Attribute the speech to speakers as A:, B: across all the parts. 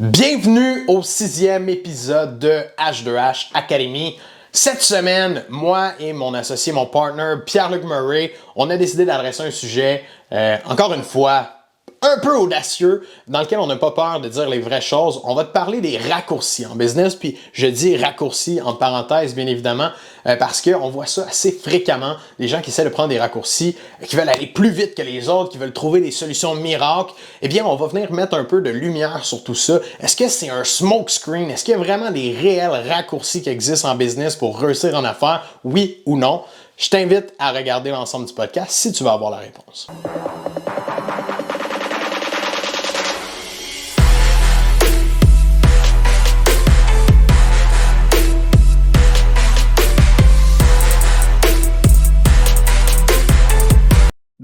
A: Bienvenue au sixième épisode de H2H Academy. Cette semaine, moi et mon associé, mon partner Pierre-Luc Murray, on a décidé d'adresser un sujet, euh, encore une fois, un peu audacieux, dans lequel on n'a pas peur de dire les vraies choses. On va te parler des raccourcis en business, puis je dis raccourcis en parenthèse, bien évidemment, euh, parce qu'on voit ça assez fréquemment, des gens qui essaient de prendre des raccourcis, qui veulent aller plus vite que les autres, qui veulent trouver des solutions miracles. Eh bien, on va venir mettre un peu de lumière sur tout ça. Est-ce que c'est un smoke screen? Est-ce qu'il y a vraiment des réels raccourcis qui existent en business pour réussir en affaires? Oui ou non? Je t'invite à regarder l'ensemble du podcast si tu veux avoir la réponse.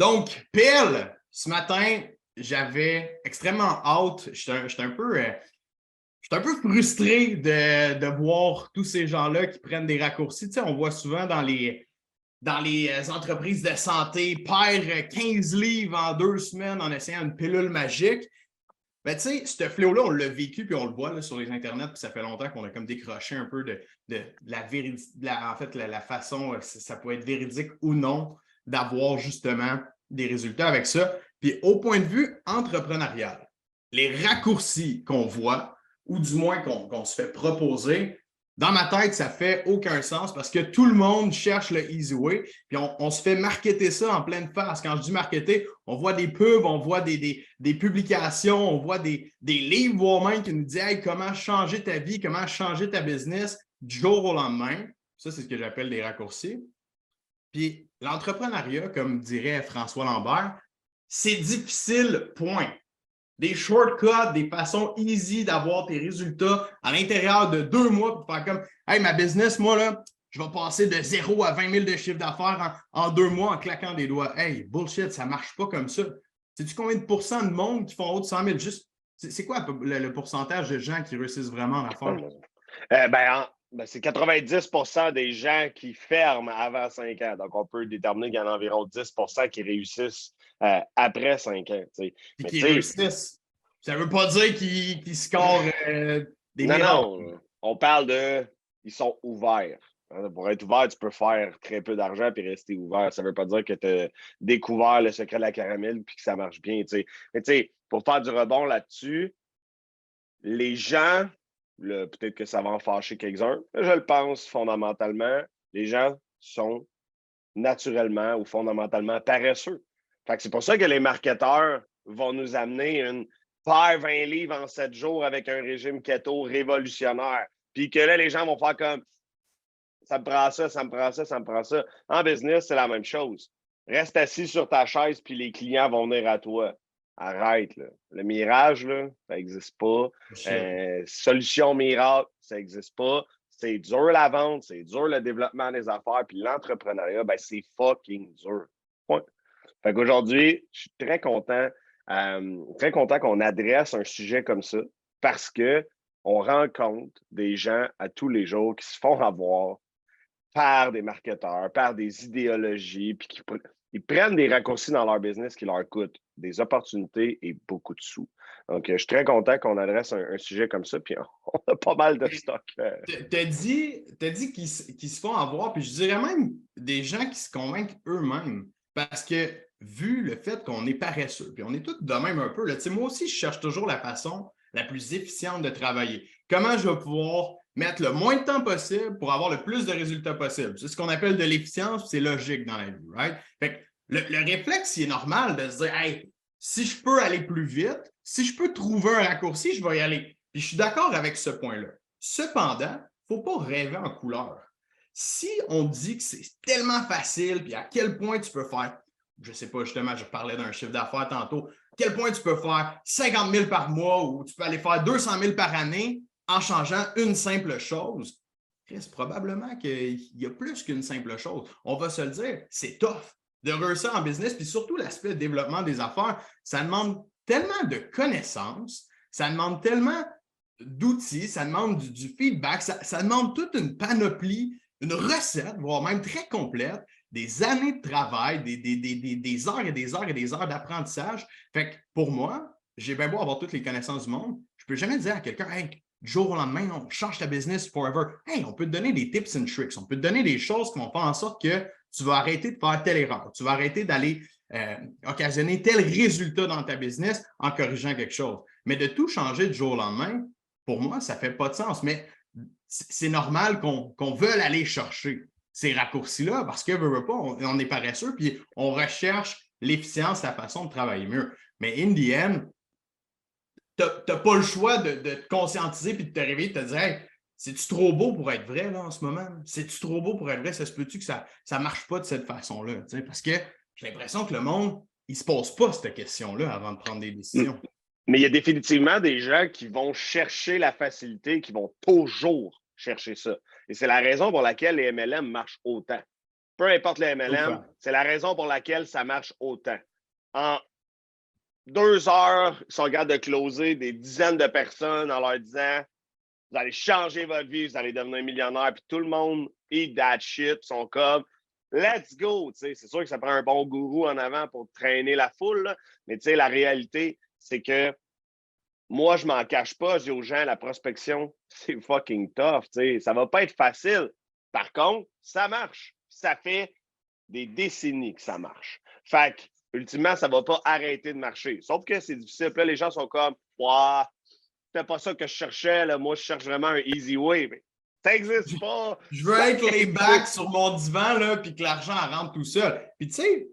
A: Donc, Pile, ce matin, j'avais extrêmement hâte. J'étais un, peu. Euh, un peu frustré de, voir tous ces gens-là qui prennent des raccourcis. Tu sais, on voit souvent dans les, dans les euh, entreprises de santé, perdre 15 livres en deux semaines en essayant une pilule magique. Ben, tu sais, ce fléau-là, on l'a vécu puis on le voit sur les internets, puis ça fait longtemps qu'on a comme décroché un peu de, la vérité, en fait, la façon, euh, ça peut être véridique ou non d'avoir justement des résultats avec ça. Puis au point de vue entrepreneurial, les raccourcis qu'on voit, ou du moins qu'on se fait proposer, dans ma tête, ça fait aucun sens parce que tout le monde cherche le easy way, puis on, se fait marketer ça en pleine face. Quand je dis marketer, on voit des pubs, on voit des, publications, on voit des, livres voire qui nous disent comment changer ta vie, comment changer ta business du jour au lendemain. Ça, c'est ce que j'appelle des raccourcis. Puis l'entrepreneuriat, comme dirait François Lambert, c'est difficile, point. Des shortcuts, des façons easy d'avoir tes résultats à l'intérieur de deux mois pour faire comme Hey, ma business, moi, là, je vais passer de 0 à 20 000 de chiffre d'affaires en, deux mois en claquant des doigts. Hey, bullshit, ça ne marche pas comme ça. Sais-tu combien de pourcents de monde qui font haut de 100 000? Juste, c'est quoi le, pourcentage de gens qui réussissent vraiment en affaires?
B: Euh, ben, ben, c'est 90% des gens qui ferment avant 5 ans. Donc, on peut déterminer qu'il y en a environ 10% qui réussissent euh, après 5 ans.
A: Et qui réussissent. Ça ne veut pas dire qu'ils scorent euh, des Non, non.
B: On parle de. Ils sont ouverts. Hein, pour être ouvert, tu peux faire très peu d'argent et rester ouvert. Ça ne veut pas dire que tu as découvert le secret de la caramel et que ça marche bien. Mais tu sais, pour faire du rebond là-dessus, les gens Peut-être que ça va en fâcher quelques-uns, je le pense fondamentalement. Les gens sont naturellement ou fondamentalement paresseux. c'est pour ça que les marketeurs vont nous amener une paire 20 livres en 7 jours avec un régime keto révolutionnaire. Puis que là, les gens vont faire comme ça me prend ça, ça me prend ça, ça me prend ça. En business, c'est la même chose. Reste assis sur ta chaise, puis les clients vont venir à toi. Arrête, là. Le mirage, là, ça n'existe pas. Euh, solution miracle, ça n'existe pas. C'est dur la vente, c'est dur le développement des affaires, puis l'entrepreneuriat, ben, c'est fucking dur. Point. Fait qu'aujourd'hui, je suis très content, euh, très content qu'on adresse un sujet comme ça parce que on rencontre des gens à tous les jours qui se font avoir par des marketeurs, par des idéologies, puis qui, ils prennent des raccourcis dans leur business qui leur coûtent des opportunités et beaucoup de sous. Donc, je suis très content qu'on adresse un, sujet comme ça, puis on a pas mal de stock.
A: Euh. Tu as dit, dit qu'ils se font avoir, puis je dirais même des gens qui se convainquent eux-mêmes. Parce que vu le fait qu'on est paresseux, puis on est tous de même un peu, là, moi aussi, je cherche toujours la façon la plus efficiente de travailler. Comment je vais pouvoir mettre le moins de temps possible pour avoir le plus de résultats possible? C'est ce qu'on appelle de l'efficience, c'est logique dans la vie, right? Fait le, réflexe, il est normal de se dire, hey, si je peux aller plus vite, si je peux trouver un raccourci, je vais y aller. Puis je suis d'accord avec ce point-là. Cependant, il ne faut pas rêver en couleur. Si on dit que c'est tellement facile, puis à quel point tu peux faire, je ne sais pas, justement, je parlais d'un chiffre d'affaires tantôt, à quel point tu peux faire 50 000 par mois ou tu peux aller faire 200 000 par année en changeant une simple chose, c'est probablement qu'il y a plus qu'une simple chose. On va se le dire, c'est tough de réussir en business, puis surtout l'aspect développement des affaires, ça demande tellement de connaissances, ça demande tellement d'outils, ça demande du, feedback, ça, demande toute une panoplie, une recette, voire même très complète, des années de travail, des, des, heures et des heures et des heures d'apprentissage. Fait que pour moi, j'ai bien beau avoir toutes les connaissances du monde, je peux jamais dire à quelqu'un, hey, du jour au lendemain, on change ta business forever. Hey, on peut te donner des tips and tricks, on peut te donner des choses qui vont faire en sorte que tu vas arrêter de faire telle erreur, tu vas arrêter d'aller euh, occasionner tel résultat dans ta business en corrigeant quelque chose. Mais de tout changer du jour au lendemain, pour moi, ça ne fait pas de sens. Mais c'est normal qu'on veuille aller chercher ces raccourcis-là parce que, veut, pas, on, est paresseux, puis on recherche l'efficience, la façon de travailler mieux. Mais in the end, tu n'as pas le choix de, te conscientiser puis de te réveiller et de te dire c'est-tu trop beau pour être vrai là, en ce moment? C'est-tu trop beau pour être vrai? Ça se peut-tu que ça ne marche pas de cette façon-là? Parce que j'ai l'impression que le monde, il ne se pose pas cette question-là avant de prendre des décisions.
B: Mais il y a définitivement des gens qui vont chercher la facilité, qui vont toujours chercher ça. Et c'est la raison pour laquelle les MLM marchent autant. Peu importe les MLM, c'est la raison pour laquelle ça marche autant. En deux heures, ils sont capables de closer des dizaines de personnes en leur disant Vous allez changer votre vie, vous allez devenir millionnaire, puis tout le monde eat that shit, sont comme Let's go! C'est sûr que ça prend un bon gourou en avant pour traîner la foule, mais la réalité, c'est que moi, je m'en cache pas. Je dis aux gens, la prospection, c'est fucking tough. Ça Ça va pas être facile. Par contre, ça marche. Ça fait des décennies que ça marche. Fait que, ultimement, ça va pas arrêter de marcher. Sauf que c'est difficile. les gens sont comme, Ouah, c'était pas ça que je cherchais. Là. Moi, je cherche vraiment un easy way. Mais ça n'existe pas.
A: Je veux être les backs sur mon divan, là, puis que l'argent rentre tout seul. Puis, tu sais,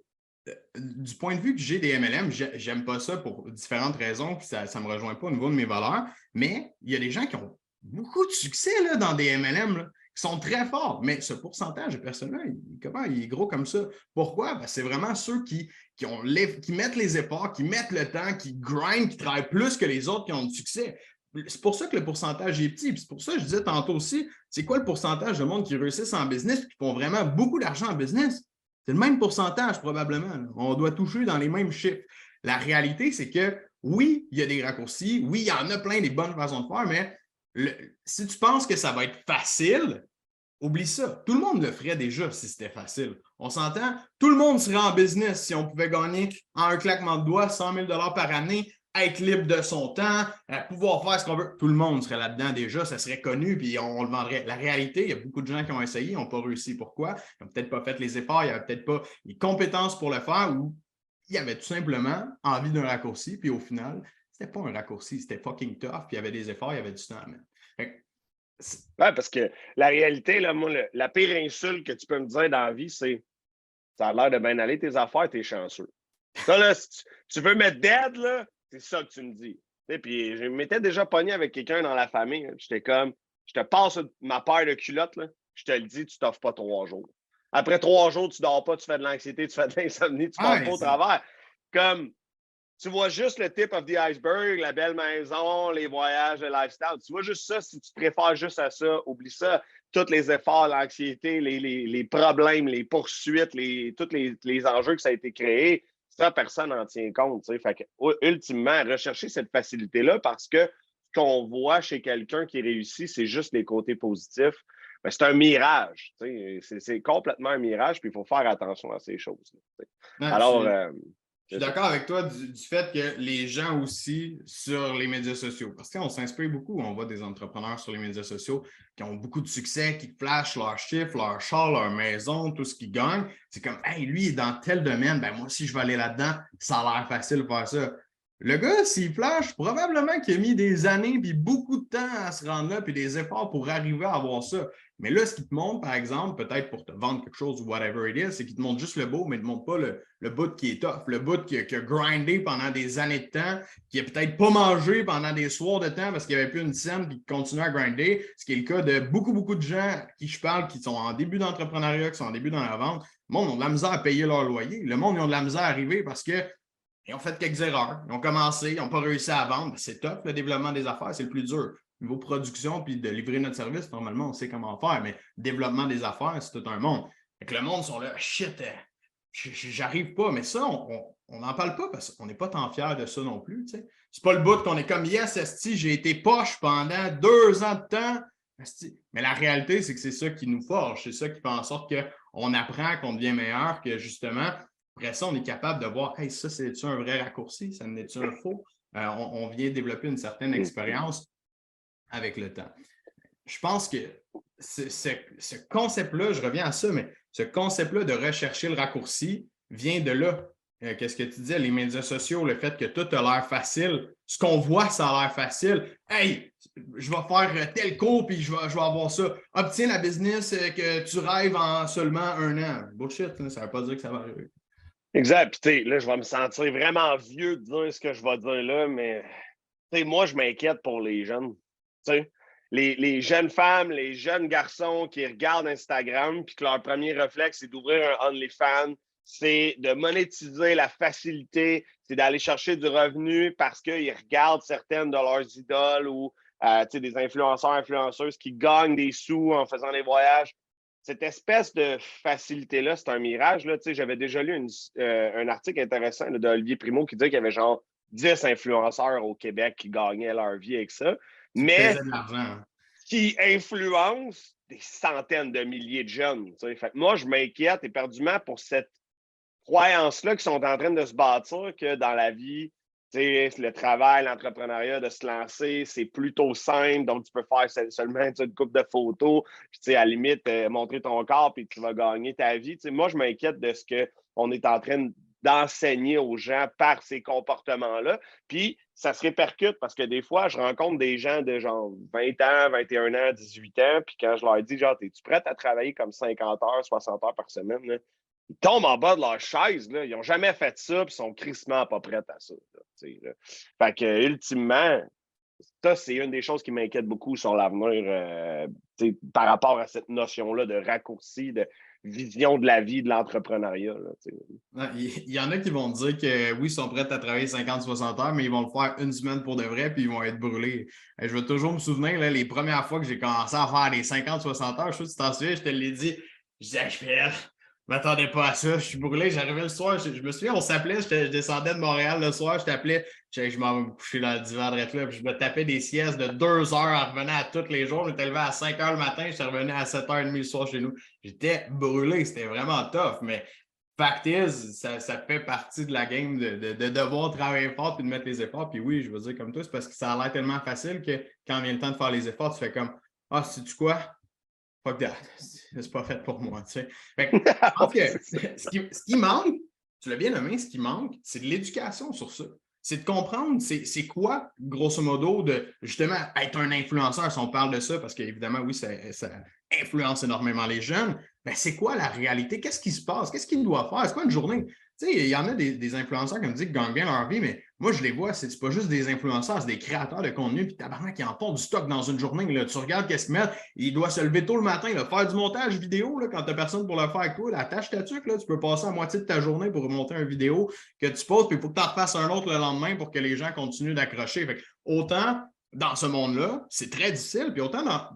A: du point de vue que j'ai des MLM, j'aime pas ça pour différentes raisons, puis ça ne me rejoint pas au niveau de mes valeurs, mais il y a des gens qui ont beaucoup de succès là, dans des MLM, qui sont très forts, mais ce pourcentage de personnes-là, comment il est gros comme ça? Pourquoi? Ben, c'est vraiment ceux qui, qui, ont qui mettent les efforts, qui mettent le temps, qui grind, qui travaillent plus que les autres qui ont du succès. C'est pour ça que le pourcentage est petit. C'est pour ça que je disais tantôt aussi, c'est quoi le pourcentage de monde qui réussissent en business et qui font vraiment beaucoup d'argent en business? C'est le même pourcentage probablement. On doit toucher dans les mêmes chiffres. La réalité, c'est que oui, il y a des raccourcis, oui, il y en a plein des bonnes façons de faire, mais si tu penses que ça va être facile, oublie ça. Tout le monde le ferait déjà si c'était facile. On s'entend? Tout le monde serait en business si on pouvait gagner en un claquement de doigts 100 000 par année être libre de son temps, pouvoir faire ce qu'on veut. Tout le monde serait là-dedans déjà, ça serait connu, puis on, le vendrait. La réalité, il y a beaucoup de gens qui ont essayé, n'ont pas réussi. Pourquoi? Ils n'ont peut-être pas fait les efforts, ils n'avaient peut-être pas les compétences pour le faire ou ils avaient tout simplement envie d'un raccourci, puis au final, c'était pas un raccourci, c'était fucking tough, puis il y avait des efforts, il y avait du temps à mettre.
B: Oui, parce que la réalité, là, moi, la pire insulte que tu peux me dire dans la vie, c'est ça a l'air de bien aller tes affaires, t'es chanceux. Ça, là, si tu, tu veux mettre dead, là, c'est ça que tu me dis. puis je m'étais déjà pogné avec quelqu'un dans la famille. J'étais comme, je te passe ma paire de culottes, là, je te le dis, tu t'offres pas trois jours. Après trois jours, tu dors pas, tu fais de l'anxiété, tu fais de l'insomnie, tu passes pas au travers. Comme, tu vois juste le tip of the iceberg, la belle maison, les voyages, le lifestyle. Tu vois juste ça, si tu préfères juste à ça, oublie ça. Tous les efforts, l'anxiété, les, les, problèmes, les poursuites, les, tous les, les, enjeux que ça a été créé, ça, personne n'en tient compte. Fait que, ultimement, rechercher cette facilité-là parce que ce qu'on voit chez quelqu'un qui réussit, c'est juste les côtés positifs. Ben, c'est un mirage. C'est complètement un mirage, puis il faut faire attention à ces choses. Alors, euh,
A: je suis d'accord avec toi du, fait que les gens aussi sur les médias sociaux, parce qu'on s'inspire beaucoup, on voit des entrepreneurs sur les médias sociaux qui ont beaucoup de succès, qui flashent leurs chiffres, leurs chars, leur maison, tout ce qu'ils gagnent. C'est comme, hey, lui, il est dans tel domaine, ben moi aussi, je vais aller là-dedans, ça a l'air facile de faire ça. Le gars, s'il flash, probablement qu'il a mis des années puis beaucoup de temps à se rendre là, puis des efforts pour arriver à avoir ça. Mais là, ce qu'il te montre, par exemple, peut-être pour te vendre quelque chose ou whatever it is, c'est qu'il te montre juste le beau, mais il ne te montre pas le, le bout qui est tough, le bout qui a, grindé pendant des années de temps, qui a peut-être pas mangé pendant des soirs de temps parce qu'il n'y avait plus une scène puis qui continue à grinder, ce qui est le cas de beaucoup, beaucoup de gens qui je parle qui sont en début d'entrepreneuriat, qui sont en début dans la vente. Le monde a de la misère à payer leur loyer. Le monde, ils ont de la misère à arriver parce que ils ont fait quelques erreurs. Ils ont commencé, ils n'ont pas réussi à vendre. C'est top, le développement des affaires, c'est le plus dur. Niveau production, puis de livrer notre service, normalement, on sait comment faire, mais développement des affaires, c'est tout un monde. Fait le monde sont là, shit, euh, j'arrive pas. Mais ça, on n'en parle pas parce qu'on n'est pas tant fiers de ça non plus. Ce C'est pas le bout qu'on est comme Yes, Esti, j'ai été poche pendant deux ans de temps. Mais la réalité, c'est que c'est ça qui nous forge. C'est ça qui fait en sorte qu'on apprend, qu'on devient meilleur, que justement, après ça, on est capable de voir, hey, ça, c'est-tu un vrai raccourci? Ça n'est-tu un faux? Euh, on, vient développer une certaine mm. expérience avec le temps. Je pense que ce, concept-là, je reviens à ça, mais ce concept-là de rechercher le raccourci vient de là. Euh, qu'est-ce que tu disais, les médias sociaux, le fait que tout a l'air facile. Ce qu'on voit, ça a l'air facile. Hey, je vais faire tel cours puis je vais, je vais avoir ça. Obtiens la business euh, que tu rêves en seulement un an. Bullshit, ça ne veut pas dire que ça va arriver.
B: Exact. Puis, là, je vais me sentir vraiment vieux de dire ce que je vais dire là, mais moi, je m'inquiète pour les jeunes. Les, les, jeunes femmes, les jeunes garçons qui regardent Instagram, puis que leur premier réflexe, c'est d'ouvrir un OnlyFans, c'est de monétiser la facilité, c'est d'aller chercher du revenu parce qu'ils regardent certaines de leurs idoles ou euh, des influenceurs, influenceuses qui gagnent des sous en faisant des voyages cette espèce de facilité-là, c'est un mirage. J'avais déjà lu euh, un article intéressant d'Olivier Primo qui disait qu'il y avait genre 10 influenceurs au Québec qui gagnaient leur vie avec ça, mais qui influencent des centaines de milliers de jeunes. Fait moi, je m'inquiète éperdument pour cette croyance-là qui sont en train de se bâtir que dans la vie, le travail, l'entrepreneuriat, de se lancer, c'est plutôt simple. Donc, tu peux faire seulement une coupe de photos, puis à la limite, euh, montrer ton corps, puis tu vas gagner ta vie. moi, je m'inquiète de ce qu'on est en train d'enseigner aux gens par ces comportements-là. Puis, ça se répercute parce que des fois, je rencontre des gens de genre 20 ans, 21 ans, 18 ans, puis quand je leur dis, genre, es-tu prête à travailler comme 50 heures, 60 heures par semaine? Ils tombent en bas de leur chaise. Là. Ils n'ont jamais fait ça, puis ils sont crissement pas prêts à ça. Fait que, ultimement, ça, c'est une des choses qui m'inquiète beaucoup sur l'avenir euh, par rapport à cette notion-là de raccourci, de vision de la vie, de l'entrepreneuriat.
A: Il y, en a qui vont dire que oui, ils sont prêts à travailler 50-60 heures, mais ils vont le faire une semaine pour de vrai, puis ils vont être brûlés. Je vais toujours me souvenir, là, les premières fois que j'ai commencé à faire les 50-60 heures, je sais que tu t'en souviens, je te l'ai dit, disais, je je m'attendais pas à ça. Je suis brûlé. J'arrivais le soir. Je, me souviens, on s'appelait. Je, descendais de Montréal le soir. Je t'appelais. Je, je m'en coucher dans le divan de là. Puis je me tapais des siestes de deux heures en revenant à tous les jours. J'étais levé à 5 heures le matin. Je revenu à 7h30 le soir chez nous. J'étais brûlé. C'était vraiment tough. Mais fact is, ça, ça, fait partie de la game de, de, devoir travailler fort et de mettre les efforts. Puis oui, je veux dire comme toi, c'est parce que ça a l'air tellement facile que quand vient le temps de faire les efforts, tu fais comme Ah, sais-tu quoi? fuck that. C'est pas fait pour moi. Tu sais. ce, qui, manque, tu l'as bien nommé, ce qui manque, c'est de l'éducation sur ça. C'est de comprendre c'est quoi, grosso modo, de justement être un influenceur, si on parle de ça, parce qu'évidemment, oui, ça, influence énormément les jeunes. Mais c'est quoi la réalité? Qu'est-ce qui se passe? Qu'est-ce qu'il doit faire? C'est quoi une journée? Tu sais, il y en a des, influenceurs qui me disent qu'ils gagnent bien leur vie, mais moi, je les vois, c'est pas juste des influenceurs, c'est des créateurs de contenu, puis tabarnak, qui en font du stock dans une journée. Là. Tu regardes qu'est-ce qu'ils mettent, il doit se lever tôt le matin, faire du montage vidéo là, quand tu n'as personne pour le faire avec toi. La ta tuque, là, tu peux passer la moitié de ta journée pour monter une vidéo que tu poses, puis il faut que tu en refasses un autre le lendemain pour que les gens continuent d'accrocher. Autant dans ce monde-là, c'est très difficile, puis autant dans,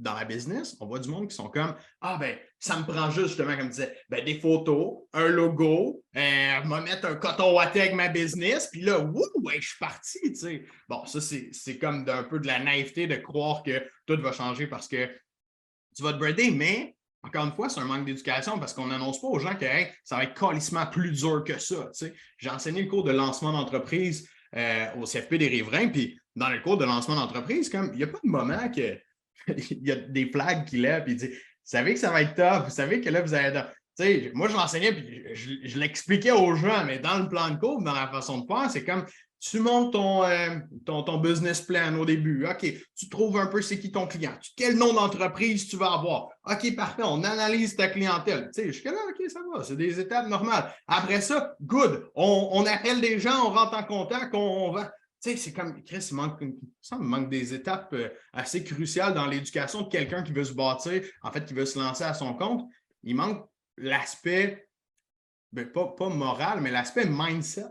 A: dans la business, on voit du monde qui sont comme Ah, ben, ça me prend juste, justement, comme tu disais, ben, des photos, un logo, euh, me mettre un coton watté avec ma business, puis là, wouh, ouais, je suis parti. Bon, ça, c'est comme un peu de la naïveté de croire que tout va changer parce que tu vas te brader, mais encore une fois, c'est un manque d'éducation parce qu'on n'annonce pas aux gens que ça va être calissement plus dur que ça. J'ai enseigné le cours de lancement d'entreprise euh, au CFP des Riverains, puis dans le cours de lancement d'entreprise, il n'y a pas de moment que il y a des flags qui lèvent et Vous savez que ça va être top, vous savez que là, vous allez. Tu sais, moi, je l'enseignais puis je, l'expliquais aux gens, mais dans le plan de cours, dans la façon de faire, c'est comme tu montes ton, euh, ton, ton, business plan au début. OK, tu trouves un peu c'est qui ton client, quel nom d'entreprise tu vas avoir. OK, parfait, on analyse ta clientèle. Tu sais, jusque-là, OK, ça va, c'est des étapes normales. Après ça, good, on, on, appelle des gens, on rentre en contact, on va. Tu sais, c'est comme, Chris, il manque, ça me manque des étapes euh, assez cruciales dans l'éducation de quelqu'un qui veut se bâtir, en fait, qui veut se lancer à son compte. Il manque l'aspect, ben, pas, moral, mais l'aspect mindset.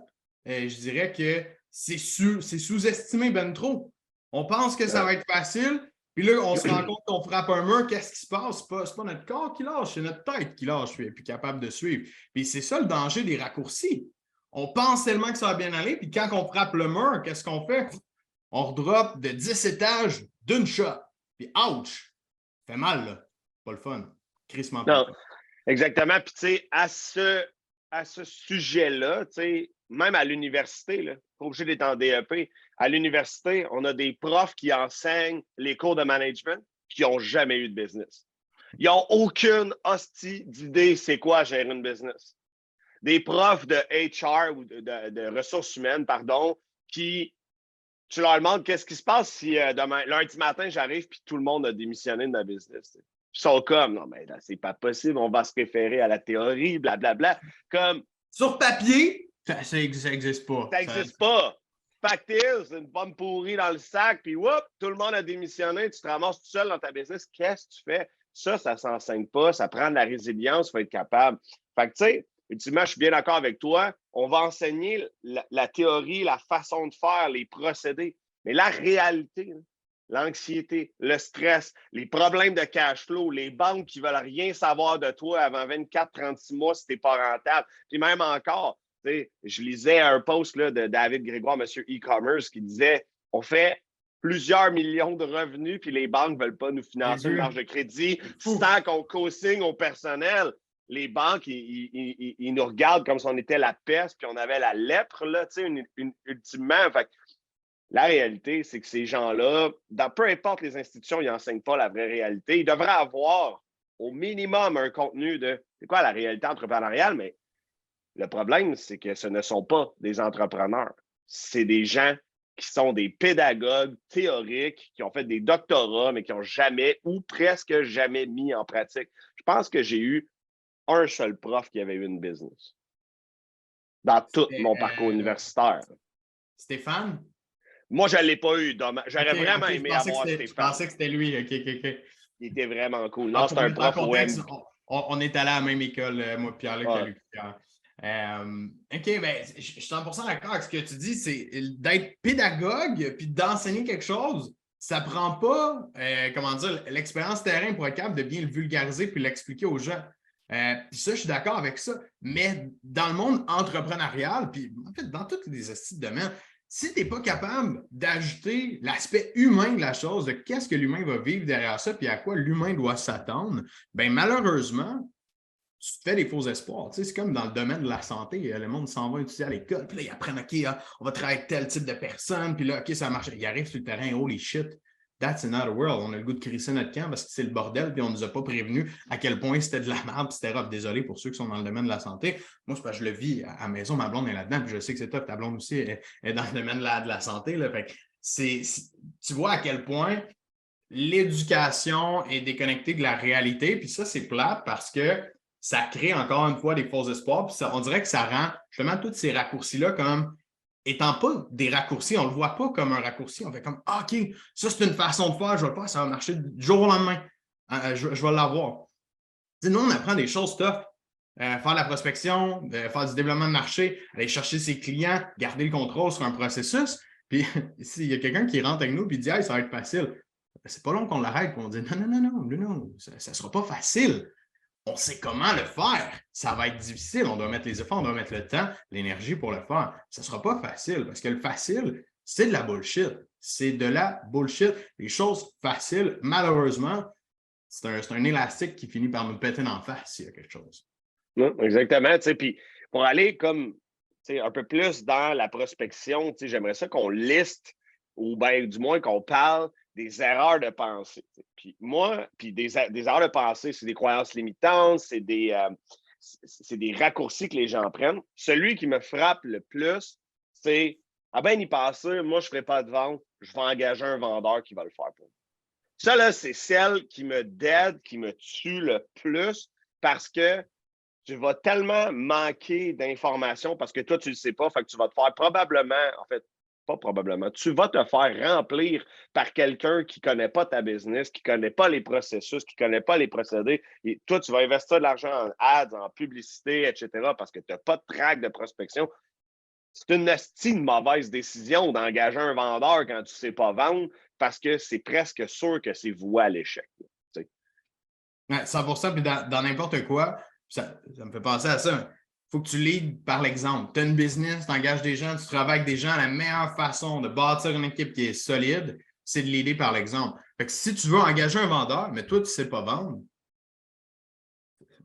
A: Euh, je dirais que c'est sous-estimé ben trop. On pense que ça va être facile, puis là, on se rend compte qu'on frappe un mur, qu'est-ce qui se passe? Ce n'est pas, notre corps qui lâche, c'est notre tête qui lâche, puis plus capable de suivre. Puis c'est ça le danger des raccourcis on pense tellement que ça va bien aller, puis quand on frappe le mur, qu'est-ce qu'on fait? On redrop de 10 étages d'une shot. Puis ouch! Ça fait mal, là. Pas le fun. Crissement
B: Non, exactement. Puis tu sais, à ce, à ce sujet-là, tu sais, même à l'université, pas obligé d'être en DEP. À l'université, on a des profs qui enseignent les cours de management qui n'ont jamais eu de business. Ils n'ont aucune hostie d'idée c'est quoi gérer une business. Des profs de HR ou de, ressources humaines, pardon, qui, tu leur demandes qu'est-ce qui se passe si euh, demain, lundi matin, j'arrive puis tout le monde a démissionné de ma business. Ils sont comme, non, mais là, c'est pas possible, on va se référer à la théorie, blablabla. Comme.
A: Sur papier, ça n'existe pas.
B: Ça n'existe pas. Fact c'est une pomme pourrie dans le sac, puis whoop, tout le monde a démissionné, tu te ramasses tout seul dans ta business, qu'est-ce que tu fais? Ça, ça ne s'enseigne pas, ça prend de la résilience, il faut être capable. Fait que, tu sais, ultimement, je suis bien d'accord avec toi, on va enseigner la, théorie, la façon de faire, les procédés, mais la réalité, l'anxiété, le stress, les problèmes de cash flow, les banques qui ne veulent rien savoir de toi avant 24-36 mois si tu n'es pas rentable, puis même encore, je lisais un post là, de David Grégoire, monsieur e-commerce, qui disait on fait plusieurs millions de revenus, puis les banques ne veulent pas nous financer une marge de crédit sans qu'on co-signe au personnel. Les banques, ils, nous regardent comme si on était la peste, puis on avait la lèpre, là, ultimement. la réalité, c'est que ces gens-là, dans peu importe les institutions, ils n'enseignent pas la vraie réalité. Ils devraient avoir au minimum un contenu de c'est quoi la réalité entrepreneuriale, mais le problème, c'est que ce ne sont pas des entrepreneurs. C'est des gens qui sont des pédagogues théoriques, qui ont fait des doctorats, mais qui n'ont jamais ou presque jamais mis en pratique. Je pense que j'ai eu un seul prof qui avait eu une business dans tout mon parcours euh, universitaire.
A: Stéphane?
B: Moi, je ne l'ai pas eu. J'aurais vraiment aimé avoir Stéphane. Je
A: pensais que c'était lui. OK, OK,
B: Il était vraiment cool. Non, c'est un prof web.
A: On, est allé à la même école, euh, moi, Pierre-Luc, Pierre. Euh, OK, ben, je suis 100% d'accord avec ce que tu dis, c'est d'être pédagogue puis d'enseigner quelque chose, ça ne prend pas, euh, comment dire, l'expérience terrain pour être capable de bien le vulgariser puis l'expliquer aux gens. Euh, puis ça, je suis d'accord avec ça. Mais dans le monde entrepreneurial, puis en fait, dans tous les domaines, si tu n'es pas capable d'ajouter l'aspect humain de la chose, de qu'est-ce que l'humain va vivre derrière ça, puis à quoi l'humain doit s'attendre, bien malheureusement, tu te fais des faux espoirs. c'est comme dans le domaine de la santé. Euh, le monde s'en va étudier à l'école, puis là, ils apprennent, OK, ah, on va travailler avec tel type de personne, puis là, OK, ça marche. Ils arrivent sur le terrain, holy shit, that's another world. On a le goût de crisser notre camp parce que c'est le bordel, puis on ne nous a pas prévenu à quel point c'était de la merde, c'était Désolé pour ceux qui sont dans le domaine de la santé. Moi, que je le vis à la maison, ma blonde est là-dedans, puis je sais que c'est top, ta blonde aussi est, dans le domaine de la, de la santé. Là. Fait c'est, tu vois à quel point l'éducation est déconnectée de la réalité, puis ça, c'est plat parce que ça crée encore une fois des faux espoirs. Puis on dirait que ça rend justement tous ces raccourcis-là comme étant pas des raccourcis, on le voit pas comme un raccourci. On fait comme ah, OK, ça c'est une façon de faire, je vais le faire, ça va marcher du jour au lendemain. Euh, euh, je, vais l'avoir. Nous, on apprend des choses tough. Euh, faire la prospection, faire du développement de marché, aller chercher ses clients, garder le contrôle sur un processus. Puis s'il y a quelqu'un qui rentre avec nous et dit ça va être facile, c'est pas long qu'on l'arrête et on dit non, non, non, non, non, ça ne sera pas facile on sait comment le faire. Ça va être difficile. On doit mettre les efforts, on doit mettre le temps, l'énergie pour le faire. Ce ne sera pas facile parce que le facile, c'est de la bullshit. C'est de la bullshit. Les choses faciles, malheureusement, c'est un, élastique qui finit par nous péter en face s'il y a quelque chose.
B: exactement. Puis pour aller comme un peu plus dans la prospection, j'aimerais ça qu'on liste ou bien du moins qu'on parle des erreurs de pensée. Puis moi, puis des, erreurs de pensée, c'est des croyances limitantes, c'est des, euh, des raccourcis que les gens prennent. Celui qui me frappe le plus, c'est Ah ben, y passer, moi, je ne ferai pas de vente, je vais engager un vendeur qui va le faire pour moi. Ça, là, c'est celle qui me dead, qui me tue le plus parce que tu vas tellement manquer d'informations parce que toi, tu ne le sais pas. Fait que tu vas te faire probablement, en fait, probablement. Tu vas te faire remplir par quelqu'un qui ne connaît pas ta business, qui ne connaît pas les processus, qui ne connaît pas les procédés. Et toi, tu vas investir de l'argent en ads, en publicité, etc., parce que tu n'as pas de track de prospection. C'est une, une mauvaise décision d'engager un vendeur quand tu ne sais pas vendre parce que c'est presque sûr que c'est voué à l'échec.
A: 100 puis dans n'importe quoi, ça me fait penser à ça faut que tu leads par l'exemple. Tu as une business, tu engages des gens, tu travailles avec des gens. La meilleure façon de bâtir une équipe qui est solide, c'est de leader par l'exemple. si tu veux engager un vendeur, mais toi, tu ne sais pas vendre,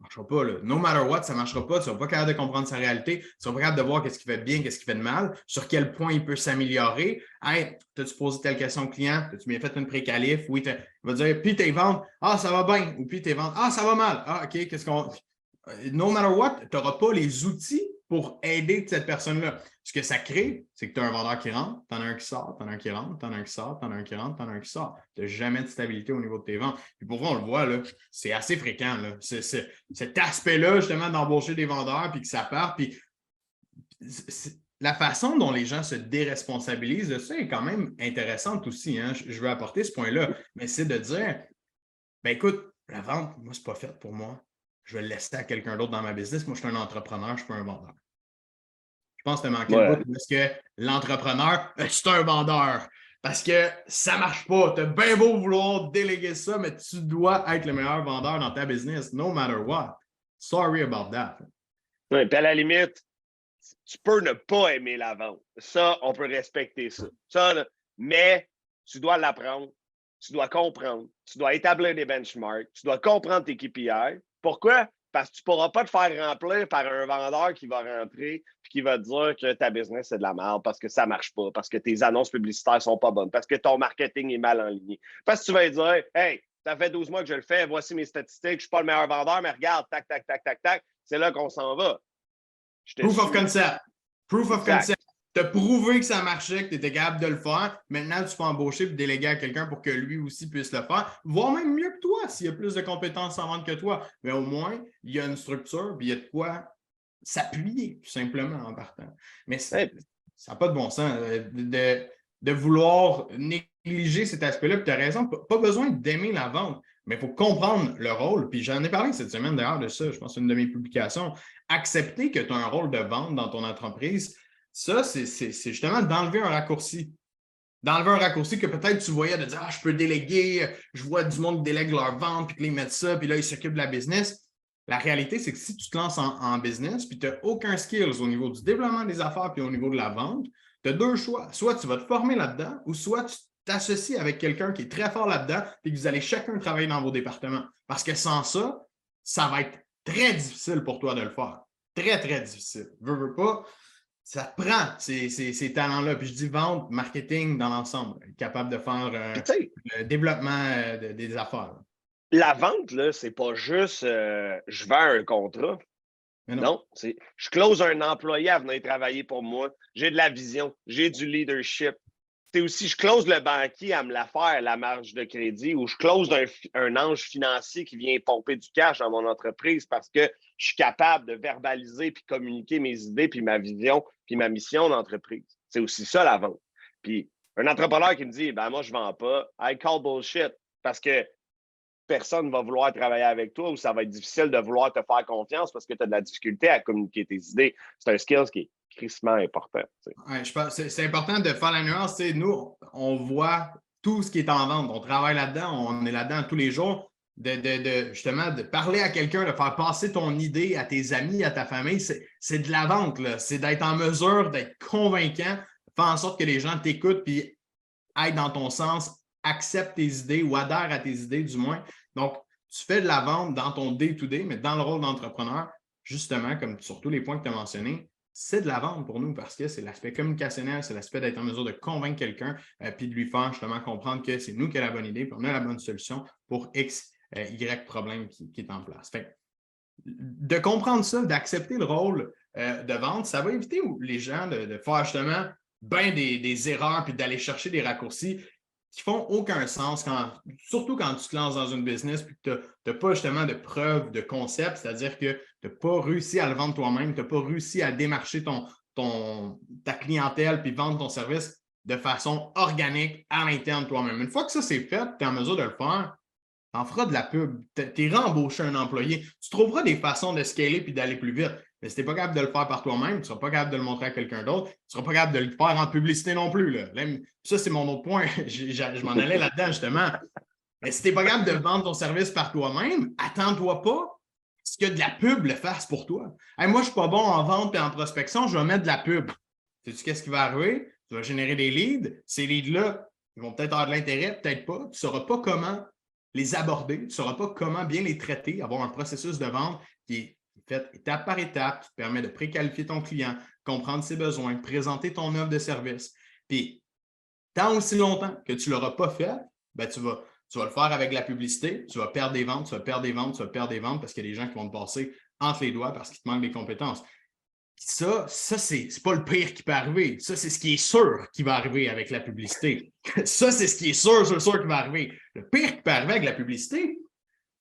A: marchera pas. No matter what, ça ne marchera pas. Tu ne seras pas capable de comprendre sa réalité. Tu ne seras pas capable de voir qu'est-ce qui fait bien, qu'est-ce qui fait de mal, sur quel point il peut s'améliorer. Hey, t'as-tu posé telle question au client? T'as-tu bien fait une pré-qualif? Oui, il va dire, puis tes ventes, ah, ça va bien. Ou puis tes ventes, ah, ça va mal. Ah, OK, qu'est-ce qu'on. No matter what, tu n'auras pas les outils pour aider cette personne-là. Ce que ça crée, c'est que tu as un vendeur qui rentre, tu en as un qui sort, tu en as un qui rentre, tu en as un qui sort, tu en as un qui rentre, tu en as un qui sort. Tu n'as jamais de stabilité au niveau de tes ventes. Puis pour vous, on le voit, c'est assez fréquent. Là. cet aspect-là, justement, d'embaucher des vendeurs, puis que ça part. Puis la façon dont les gens se déresponsabilisent de ça est quand même intéressante aussi. Hein. Je veux apporter ce point-là. Mais c'est de dire, ben écoute, la vente, moi, ce n'est pas fait pour moi je vais le laisser à quelqu'un d'autre dans ma business. Moi, je suis un entrepreneur, je ne suis pas un vendeur. Je pense que tu as manqué ouais. parce que l'entrepreneur, euh, c'est un vendeur. Parce que ça ne marche pas. Tu as bien beau vouloir déléguer ça, mais tu dois être le meilleur vendeur dans ta business, no matter what. Sorry about that.
B: Oui, puis à la limite, tu peux ne pas aimer la vente. Ça, on peut respecter ça. ça mais tu dois l'apprendre, tu dois comprendre, tu dois établir des benchmarks, tu dois comprendre tes KPI, pourquoi? Parce que tu ne pourras pas te faire remplir par un vendeur qui va rentrer et qui va te dire que ta business c'est de la merde parce que ça ne marche pas, parce que tes annonces publicitaires ne sont pas bonnes, parce que ton marketing est mal enligné. Parce que tu vas dire Hey, ça fait 12 mois que je le fais, voici mes statistiques, je ne suis pas le meilleur vendeur, mais regarde, tac, tac, tac, tac, tac, c'est là qu'on s'en va.
A: Proof of concept. Proof of concept tu as prouvé que ça marchait, que tu étais capable de le faire. Maintenant, tu peux embaucher et déléguer à quelqu'un pour que lui aussi puisse le faire, voire même mieux que toi s'il y a plus de compétences en vente que toi. Mais au moins, il y a une structure, puis il y a de quoi s'appuyer, tout simplement, en partant. Mais ça n'a pas de bon sens euh, de, vouloir négliger cet aspect-là. tu as raison, pas besoin d'aimer la vente, mais il faut comprendre le rôle. Puis j'en ai parlé cette semaine d'ailleurs de ça, je pense, une de mes publications. Accepter que tu as un rôle de vente dans ton entreprise, ça, c'est justement d'enlever un raccourci. D'enlever un raccourci que peut-être tu voyais de dire Ah, je peux déléguer, je vois du monde qui délègue leur vente, puis qu'ils mettent ça, puis là, ils s'occupent de la business. La réalité, c'est que si tu te lances en, business, puis tu n'as aucun skills au niveau du développement des affaires, puis au niveau de la vente, tu as deux choix. Soit tu vas te former là-dedans, ou soit tu t'associes avec quelqu'un qui est très fort là-dedans, puis que vous allez chacun travailler dans vos départements. Parce que sans ça, ça va être très difficile pour toi de le faire. Très, très difficile. Veux, veux pas ça te prend ces, talents-là. Puis je dis vente, marketing dans l'ensemble, capable de faire euh, le développement euh, des affaires.
B: La vente, là, c'est pas juste euh, je vends un contrat. non, c'est je close un employé à venir travailler pour moi. J'ai de la vision, j'ai du leadership. C'est aussi, je close le banquier à me la faire, la marge de crédit, ou je close un, un ange financier qui vient pomper du cash dans mon entreprise parce que je suis capable de verbaliser puis communiquer mes idées puis ma vision puis ma mission d'entreprise. C'est aussi ça la vente. Puis un entrepreneur qui me dit ben moi je vends pas, I call bullshit parce que personne ne va vouloir travailler avec toi ou ça va être difficile de vouloir te faire confiance parce que tu as de la difficulté à communiquer tes idées. C'est un skill qui est crissement important.
A: c'est important de faire la nuance. Nous, on voit tout ce qui est en vente. On travaille là-dedans, on est là-dedans tous les jours de, justement de parler à quelqu'un, de faire passer ton idée à tes amis, à ta famille, c'est de la vente. C'est d'être en mesure d'être convaincant, faire en sorte que les gens t'écoutent puis aillent dans ton sens, acceptent tes idées ou adhèrent à tes idées du moins. Donc, tu fais de la vente dans ton day-to-day, mais dans le rôle d'entrepreneur, justement, comme sur tous les points que tu as mentionnés, c'est de la vente pour nous parce que c'est l'aspect communicationnel, c'est l'aspect d'être en mesure de convaincre quelqu'un euh, puis de lui faire justement comprendre que c'est nous qui avons la bonne idée puis on a la bonne solution pour euh, y problème qui, est en place. de comprendre ça, d'accepter le rôle euh, de vente, ça va éviter les gens de, faire justement bien des, erreurs puis d'aller chercher des raccourcis qui font aucun sens, surtout quand tu te lances dans une business et que tu n'as pas justement de preuve de concept, c'est-à-dire que tu n'as pas réussi à le vendre toi-même, tu n'as pas réussi à démarcher ton, ta clientèle puis vendre ton service de façon organique à l'interne toi-même. Une fois que ça c'est fait, tu es en mesure de le faire, en feras de la pub, tu es rembauché un employé, tu trouveras des façons de scaler puis d'aller plus vite. Mais si tu n'es pas capable de le faire par toi-même, tu ne seras pas capable de le montrer à quelqu'un d'autre, tu ne seras pas capable de le faire en publicité non plus. Là. Ça, c'est mon autre point. je, m'en allais là-dedans, justement. Mais si tu n'es pas capable de vendre ton service par toi-même, attends-toi pas ce que de la pub le fasse pour toi. moi, je ne suis pas bon en vente et en prospection, je vais mettre de la pub. Sais-tu qu'est-ce qui va arriver? Tu vas générer des leads. Ces leads-là, ils vont peut-être avoir de l'intérêt, peut-être pas. Tu ne sauras pas comment les aborder, tu ne sauras pas comment bien les traiter, avoir un processus de vente qui est fait étape par étape, qui permet de préqualifier ton client, comprendre ses besoins, présenter ton offre de service. Puis, tant aussi longtemps que tu ne l'auras pas fait, ben, tu, vas, tu vas le faire avec la publicité, tu vas perdre des ventes, tu vas perdre des ventes, tu vas perdre des ventes parce qu'il y a des gens qui vont te passer entre les doigts parce qu'il te manque des compétences. Ça, ça c'est pas le pire qui peut arriver. Ça, c'est ce qui est sûr qui va arriver avec la publicité. ça, c'est ce qui est sûr, sûr, sûr qui va arriver. Le pire qui peut arriver avec la publicité,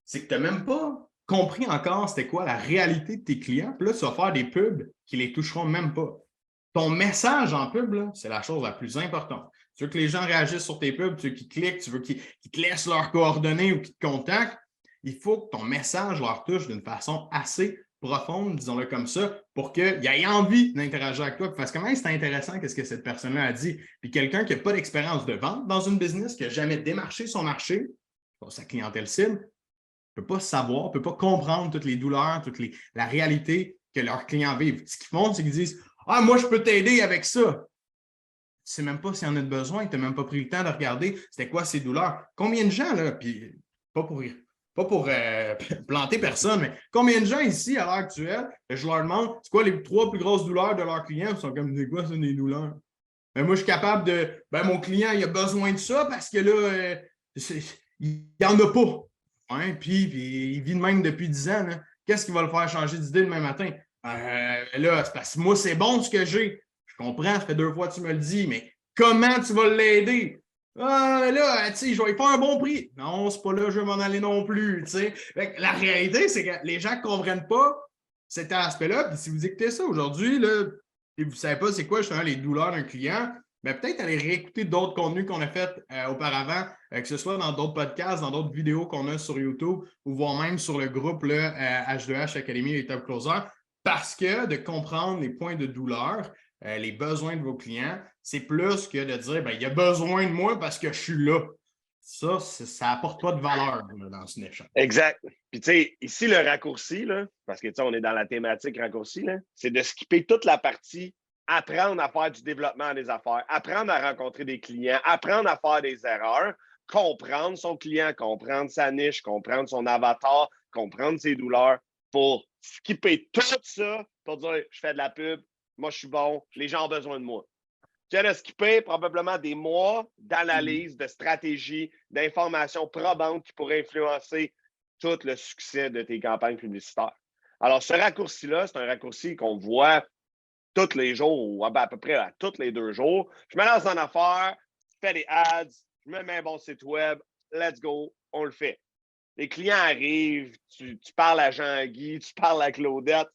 A: c'est que tu n'as même pas compris encore c'était quoi la réalité de tes clients. Puis là, tu vas faire des pubs qui les toucheront même pas. Ton message en pub, c'est la chose la plus importante. Tu veux que les gens réagissent sur tes pubs, tu veux qu'ils cliquent, tu veux qu'ils te laissent leurs coordonnées ou qu'ils te contactent. Il faut que ton message leur touche d'une façon assez profonde, disons-le comme ça, pour qu'il ait envie d'interagir avec toi. Parce que même c'est intéressant qu'est-ce que cette personne-là a dit. Puis quelqu'un qui n'a pas d'expérience de vente dans une business, qui n'a jamais démarché son marché, sa clientèle cible, ne peut pas savoir, ne peut pas comprendre toutes les douleurs, toute les, la réalité que leurs clients vivent. Ce qu'ils font, c'est qu'ils disent Ah, moi, je peux t'aider avec ça. Tu ne sais même pas s'il y en a besoin, tu n'as même pas pris le temps de regarder c'était quoi ces douleurs? Combien de gens, là, puis pas pour rire pas pour euh, planter personne, mais combien de gens ici, à l'heure actuelle, je leur demande c'est quoi les trois plus grosses douleurs de leurs clients? Ils sont comme, c'est quoi, c'est des douleurs? Ben, moi, je suis capable de, ben, mon client, il a besoin de ça parce que là, euh, il n'y en a pas. Hein? Puis, il vit de même depuis 10 ans. Qu'est-ce qui va le faire changer d'idée demain matin? Euh, là, c'est parce que moi, c'est bon ce que j'ai. Je comprends, ça fait deux fois que tu me le dis, mais comment tu vas l'aider? Ah, là, tu sais, je vais faire un bon prix. Non, c'est pas là je vais m'en aller non plus, tu sais. La réalité, c'est que les gens ne comprennent pas cet aspect-là. Puis si vous écoutez ça aujourd'hui, là, et vous ne savez pas c'est quoi justement les douleurs d'un client, mais ben, peut-être aller réécouter d'autres contenus qu'on a fait euh, auparavant, euh, que ce soit dans d'autres podcasts, dans d'autres vidéos qu'on a sur YouTube ou voire même sur le groupe H2H euh, Academy et Top Closer, parce que de comprendre les points de douleur, les besoins de vos clients, c'est plus que de dire, ben, il y a besoin de moi parce que je suis là. Ça, ça n'apporte pas de valeur dans ce échange.
B: Exact. Puis, tu sais, ici, le raccourci, là, parce que, tu sais, on est dans la thématique raccourci, c'est de skipper toute la partie apprendre à faire du développement des affaires, apprendre à rencontrer des clients, apprendre à faire des erreurs, comprendre son client, comprendre sa niche, comprendre son avatar, comprendre ses douleurs pour skipper tout ça pour dire, je fais de la pub, moi, je suis bon, les gens ont besoin de moi. Tu as skipper probablement des mois d'analyse, de stratégie, d'informations probantes qui pourraient influencer tout le succès de tes campagnes publicitaires. Alors, ce raccourci-là, c'est un raccourci qu'on voit tous les jours, ou à peu près à tous les deux jours. Je me lance en affaires, je fais des ads, je me mets un bon site web, let's go, on le fait. Les clients arrivent, tu, parles à Jean-Guy, tu parles à Claudette,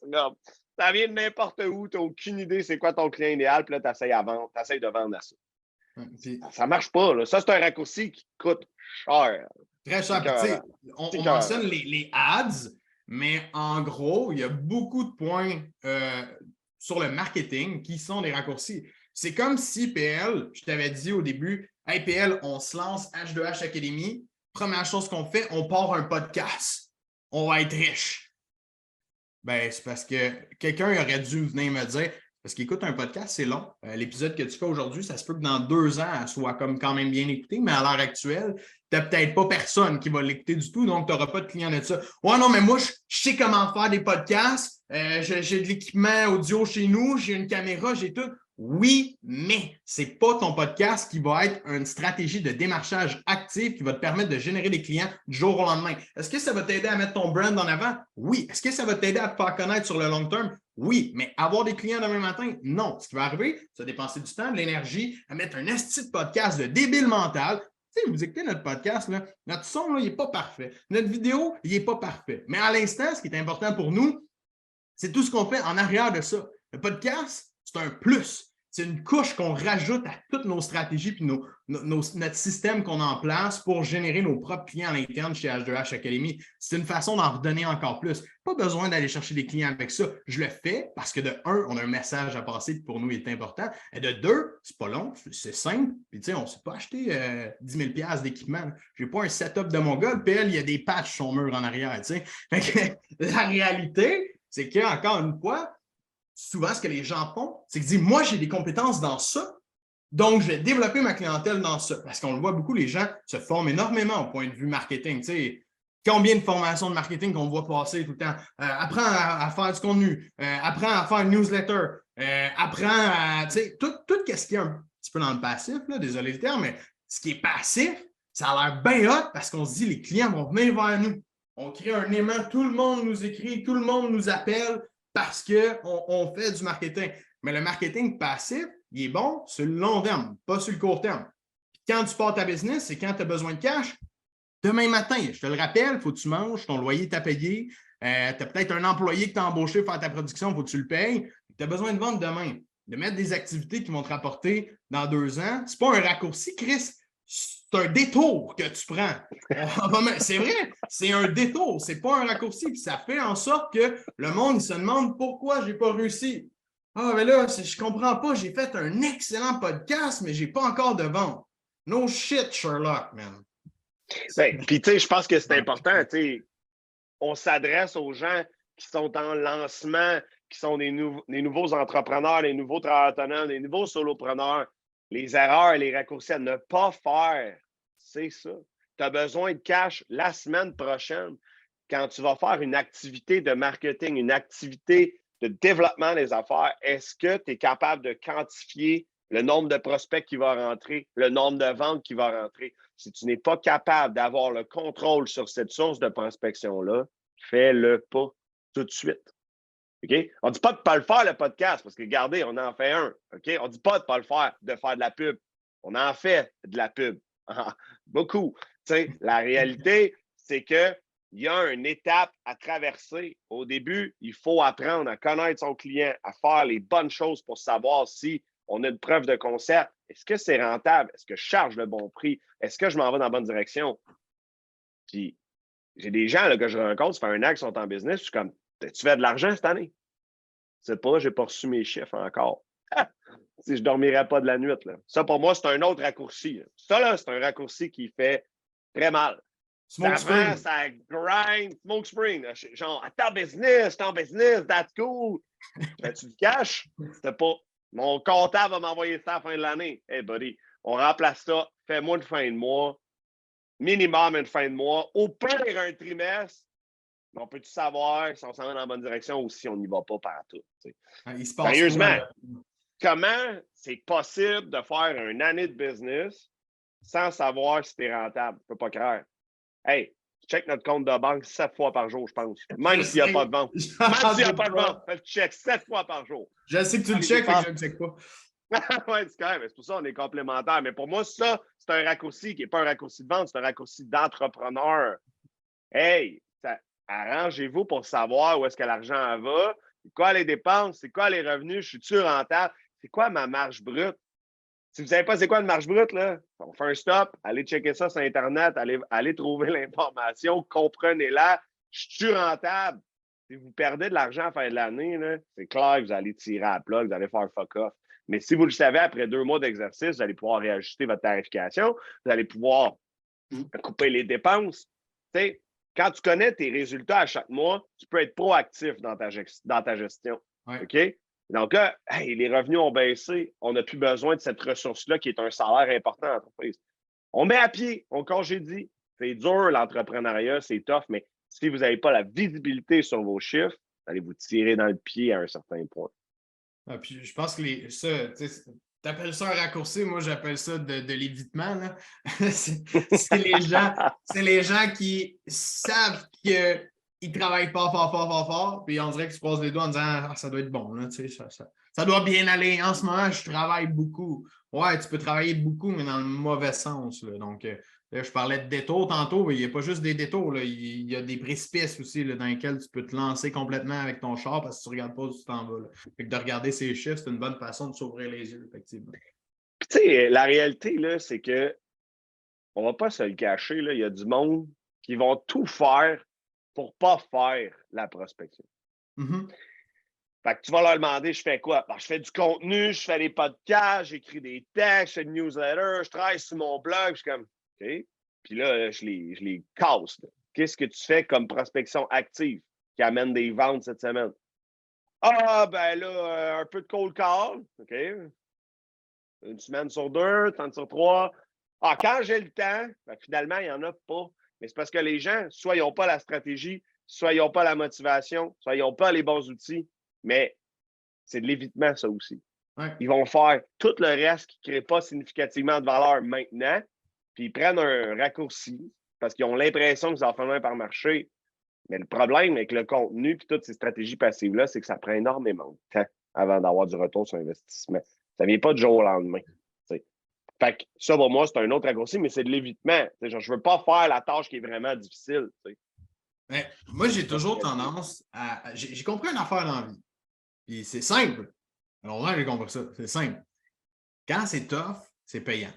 B: ça vient de n'importe où, tu n'as aucune idée c'est quoi ton client idéal, puis là, tu essaies à vendre, de vendre à ça. Ça ne marche pas. Là. Ça, c'est un raccourci qui coûte cher.
A: Très cher. on, on mentionne les, les, ads, mais en gros, il y a beaucoup de points euh, sur le marketing qui sont des raccourcis. C'est comme si PL, je t'avais dit au début, hey PL, on se lance H2H Academy. Première chose qu'on fait, on part un podcast. On va être riche. Ben, c'est parce que quelqu'un aurait dû venir me dire, parce qu'écoute, un podcast, c'est long. Euh, l'épisode que tu fais aujourd'hui, ça se peut que dans deux ans, elle soit comme quand même bien écouté, mais à l'heure actuelle, tu n'as peut-être pas personne qui va l'écouter du tout, donc tu n'auras pas de clients de ça. Ouais, non, mais moi, je, sais comment faire des podcasts. Euh, j'ai de l'équipement audio chez nous, j'ai une caméra, j'ai tout. Oui, mais ce n'est pas ton podcast qui va être une stratégie de démarchage active qui va te permettre de générer des clients du jour au lendemain. Est-ce que ça va t'aider à mettre ton brand en avant? Oui. Est-ce que ça va t'aider à te faire connaître sur le long terme? Oui. Mais avoir des clients demain matin? Non. Ce qui va arriver, c'est dépenser du temps, de l'énergie, à mettre un esti de podcast de débile mental. Tu sais, vous écoutez notre podcast, notre son, n'est pas parfait. Notre vidéo, il n'est pas parfait. Mais à l'instant, ce qui est important pour nous, c'est tout ce qu'on fait en arrière de ça. Le podcast, c'est un plus c'est une couche qu'on rajoute à toutes nos stratégies puis notre système qu'on a en place pour générer nos propres clients à l'interne chez H2H Academy. C'est une façon d'en redonner encore plus. Pas besoin d'aller chercher des clients avec ça. Je le fais parce que de un, on a un message à passer qui pour nous est important. Et de deux, c'est pas long, c'est simple. Puis tu sais, on ne s'est pas acheté euh, 10 000 d'équipement. Je n'ai pas un setup de mon gars. PL, il y a des patchs sur mur en arrière. Tu sais. la réalité, c'est qu'encore une fois, souvent, ce que les gens font, c'est qu'ils disent Moi, j'ai des compétences dans ça, Donc, je vais développer ma clientèle dans ça. Parce qu'on le voit beaucoup, les gens se forment énormément au point de vue marketing. Combien de formations de marketing qu'on voit passer tout le temps? Euh, apprends à, faire du contenu, euh, apprends à faire une newsletter, euh, apprends à. Tout, tout ce qui est un petit peu dans le passif, là, désolé le terme, mais ce qui est passif, ça a l'air bien hot parce qu'on se dit les clients vont venir vers nous. On crée un aimant, tout le monde nous écrit, tout le monde nous appelle parce qu'on on fait du marketing. Mais le marketing passif, il est bon sur le long terme, pas sur le court terme. quand tu pars ta business, c'est quand tu as besoin de cash. Demain matin, je te le rappelle, il faut que tu manges, ton loyer t'a payé, euh, tu as peut-être un employé qui t'a embauché pour faire ta production, il faut que tu le payes. Tu as besoin de vendre demain, de mettre des activités qui vont te rapporter dans deux ans. Ce n'est pas un raccourci, Chris, c'est un détour que tu prends. c'est vrai, c'est un détour, c'est pas un raccourci. Ça fait en sorte que le monde se demande pourquoi je n'ai pas réussi. Ah, mais là, je comprends pas, j'ai fait un excellent podcast, mais j'ai pas encore de vente. No shit, Sherlock, man.
B: Ben, puis, je pense que c'est important, tu sais, on s'adresse aux gens qui sont en lancement, qui sont des, nouveaux entrepreneurs, les nouveaux travailleurs les nouveaux solopreneurs. Les erreurs les raccourcis à ne pas faire, c'est ça. Tu as besoin de cash la semaine prochaine quand tu vas faire une activité de marketing, une activité de développement des affaires, est-ce que tu es capable de quantifier le nombre de prospects qui va rentrer, le nombre de ventes qui va rentrer? Si tu n'es pas capable d'avoir le contrôle sur cette source de prospection-là, fais-le pas tout de suite. OK? On ne dit pas de ne pas le faire, le podcast, parce que regardez, on en fait un. OK? On ne dit pas de ne pas le faire, de faire de la pub. On en fait de la pub. Beaucoup. la réalité, c'est que il y a une étape à traverser. Au début, il faut apprendre à connaître son client, à faire les bonnes choses pour savoir si on a une preuve de concept. Est-ce que c'est rentable? Est-ce que je charge le bon prix? Est-ce que je m'en vais dans la bonne direction? Puis, j'ai des gens là, que je rencontre, ça fait un an qu'ils sont en business, je suis comme, tu fais de l'argent cette année? C'est pas, j'ai pas reçu mes chiffres encore. si je dormirais pas de la nuit. Là. Ça, pour moi, c'est un autre raccourci. Ça, là, c'est un raccourci qui fait très mal. Smoke ça ça grind, smoke spring. Genre, attends, business, ton business, that's cool. Mais tu te caches, c'était pas. Mon comptable va m'envoyer ça à la fin de l'année. Hey, buddy, on remplace ça. Fais-moi une fin de mois. Minimum une fin de mois. Au pire, un trimestre. On peut-tu savoir si on s'en va dans la bonne direction ou si on n'y va pas partout?
A: Ah,
B: Sérieusement, comment c'est possible de faire une année de business sans savoir si es rentable? Je peux pas croire. Hey, check notre compte de banque sept fois par jour, je pense. Même s'il n'y a pas de vente. Même s'il n'y a pas de vente, fais le check sept fois par jour.
A: Je sais que tu le check, mais je ne le check pas.
B: oui, c'est quand même. C'est pour ça qu'on est complémentaires. Mais pour moi, ça, c'est un raccourci qui n'est pas un raccourci de vente, c'est un raccourci d'entrepreneur. Hey, arrangez-vous pour savoir où est-ce que l'argent va, c'est quoi les dépenses, c'est quoi les revenus, je suis-tu rentable, c'est quoi ma marge brute? Si vous ne savez pas c'est quoi une marge brute, là, on fait un stop, allez checker ça sur Internet, allez, trouver l'information, comprenez-la. Je suis rentable? Si vous perdez de l'argent à la fin de l'année, c'est clair que vous allez tirer à plat, vous allez faire fuck off. Mais si vous le savez, après deux mois d'exercice, vous allez pouvoir réajuster votre tarification, vous allez pouvoir couper les dépenses. Quand tu connais tes résultats à chaque mois, tu peux être proactif dans ta, dans ta gestion. OK? Donc là, les revenus ont baissé. On n'a plus besoin de cette ressource-là qui est un salaire important à l'entreprise. On met à pied, on congédie. C'est dur, l'entrepreneuriat, c'est tough, mais si vous n'avez pas la visibilité sur vos chiffres, vous allez vous tirer dans le pied à un certain point.
A: Ah, puis je pense que les, ça, tu appelles ça un raccourci, moi j'appelle ça de, l'évitement. c'est les, gens, les gens qui savent que il travaille pas fort, fort, fort, fort, puis on dirait que tu passes les doigts en disant ah, ça doit être bon, là, ça, ça, ça, doit bien aller. En ce moment, je travaille beaucoup. Ouais, tu peux travailler beaucoup, mais dans le mauvais sens. Là. Donc, euh, là, je parlais de détours tantôt, mais il n'y a pas juste des détours. Là. Il y a des précipices aussi là, dans lesquels tu peux te lancer complètement avec ton char parce que tu ne regardes pas où tu t'en vas. Fait que de regarder ces chiffres, c'est une bonne façon de s'ouvrir les yeux, effectivement.
B: Tu sais, la réalité, c'est que on ne va pas se le cacher, là, il y a du monde qui vont tout faire pour ne pas faire la prospection.
A: Mm-hmm.
B: Fait que tu vas leur demander, je fais quoi? Ben, je fais du contenu, je fais des podcasts, j'écris des textes, je fais des newsletters, je travaille sur mon blog, je suis comme, Puis là, je les, je les casse. Qu'est-ce que tu fais comme prospection active qui amène des ventes cette semaine? Ah, ben là, euh, un peu de cold call, OK? une semaine sur deux, 30 sur trois. Ah, quand j'ai le temps, ben, finalement, il n'y en a pas. Mais c'est parce que les gens, soit ils n'ont pas la stratégie, soit ils n'ont pas la motivation, soit ils n'ont pas les bons outils. Mais c'est de l'évitement, ça aussi. Ils vont faire tout le reste qui ne crée pas significativement de valeur maintenant, ils prennent un raccourci parce qu'ils ont l'impression que ça va finir par marcher. Mais le problème avec le contenu et toutes ces stratégies passives-là, c'est que ça prend énormément de temps avant d'avoir du retour sur investissement. Ça ne vient pas du jour au lendemain. Fait que ça, pour moi, c'est un autre raccourci, mais c'est de l'évitement. je ne veux pas faire la tâche qui est vraiment difficile.
A: moi, j'ai toujours tendance à. J'ai compris une affaire dans. Puis c'est simple. Alors là, j'ai compris ça. C'est simple. Quand c'est tough, c'est payant.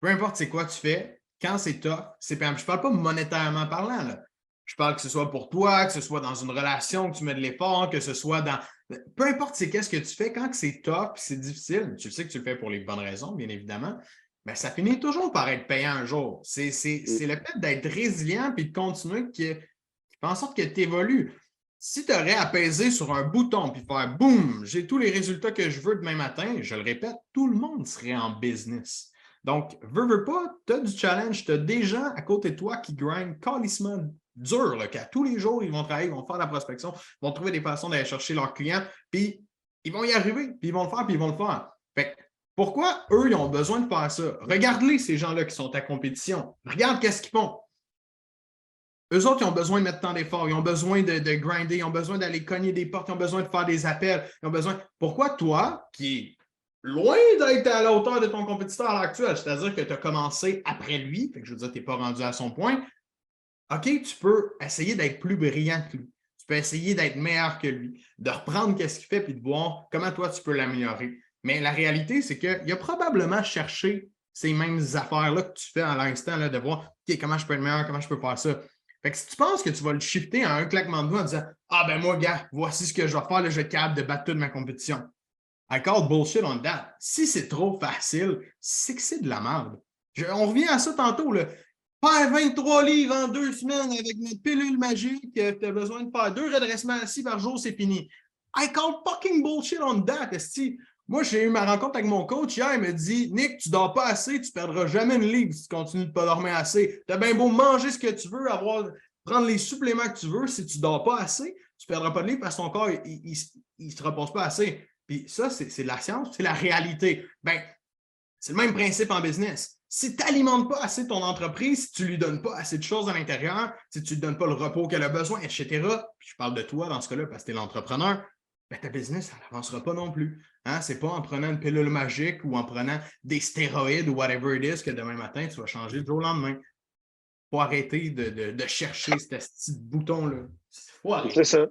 A: Peu importe c'est quoi tu fais, quand c'est tough, c'est payant. je ne parle pas monétairement parlant. Là. Je parle que ce soit pour toi, que ce soit dans une relation, que tu mets de l'effort, que ce soit dans. Peu importe c'est qu'est-ce que tu fais, quand c'est tough, c'est difficile, tu sais que tu le fais pour les bonnes raisons, bien évidemment, mais ça finit toujours par être payant un jour. C'est le fait d'être résilient et de continuer qui, fait en sorte que tu évolues. Si tu aurais peser sur un bouton puis faire boum, j'ai tous les résultats que je veux demain matin, je le répète, tout le monde serait en business. Donc, veux, veux pas, tu as du challenge, tu as des gens à côté de toi qui grind calissement dur, là, qu'à tous les jours, ils vont travailler, ils vont faire la prospection, ils vont trouver des façons d'aller chercher leurs clients, puis ils vont y arriver, puis ils vont le faire, puis ils vont le faire. Fait pourquoi eux, ils ont besoin de faire ça? Regarde-les, ces gens-là qui sont à compétition. Regarde qu'est-ce qu'ils font. Eux autres, ils ont besoin de mettre tant d'efforts, ils ont besoin de, de, grinder, ils ont besoin d'aller cogner des portes, ils ont besoin de faire des appels, ils ont besoin. Pourquoi toi, qui loin d'être à la hauteur de ton compétiteur à actuelle, c'est-à-dire que tu as commencé après lui, fait que je veux dire, tu n'es pas rendu à son point, OK, tu peux essayer d'être plus brillant que lui. Tu peux essayer d'être meilleur que lui, de reprendre ce qu'il fait puis de voir comment toi tu peux l'améliorer. Mais la réalité, c'est qu'il a probablement cherché ces mêmes affaires-là que tu fais à l'instant, de voir comment je peux être meilleur, comment je peux faire ça. Fait que si tu penses que tu vas le shifter en un claquement de doigts en disant Ah ben moi, gars, voici ce que je vais faire, je vais capable de battre toute ma compétition. I call bullshit on that. Si c'est trop facile, c'est que c'est de la merde. on revient à ça tantôt. Là. Faire 23 livres en deux semaines avec notre pilule magique, tu as besoin de faire deux redressements assis par jour, c'est fini. I call fucking bullshit on that, esti. Moi, j'ai eu ma rencontre avec mon coach hier, il m'a dit Nick, tu dors pas assez, tu perdras jamais une ligue si tu continues de pas dormir assez. Tu as bien beau manger ce que tu veux, avoir, prendre les suppléments que tu veux, si tu dors pas assez, tu perdras pas de ligue parce que ton corps, il ne se repose pas assez. Puis ça, c'est de la science, c'est la réalité. Ben, c'est le même principe en business. Si tu n'alimentes pas assez ton entreprise, si tu ne lui donnes pas assez de choses à l'intérieur, si tu ne lui donnes pas le repos qu'elle a besoin, etc., puis je parle de toi dans ce cas-là parce que tu es l'entrepreneur, ben, ta business, elle n'avancera pas non plus. Hein? Ce n'est pas en prenant une pilule magique ou en prenant des stéroïdes ou whatever it is que demain matin, tu vas changer du jour au lendemain. Il faut arrêter de, chercher ce petit bouton-là.
B: C'est ça.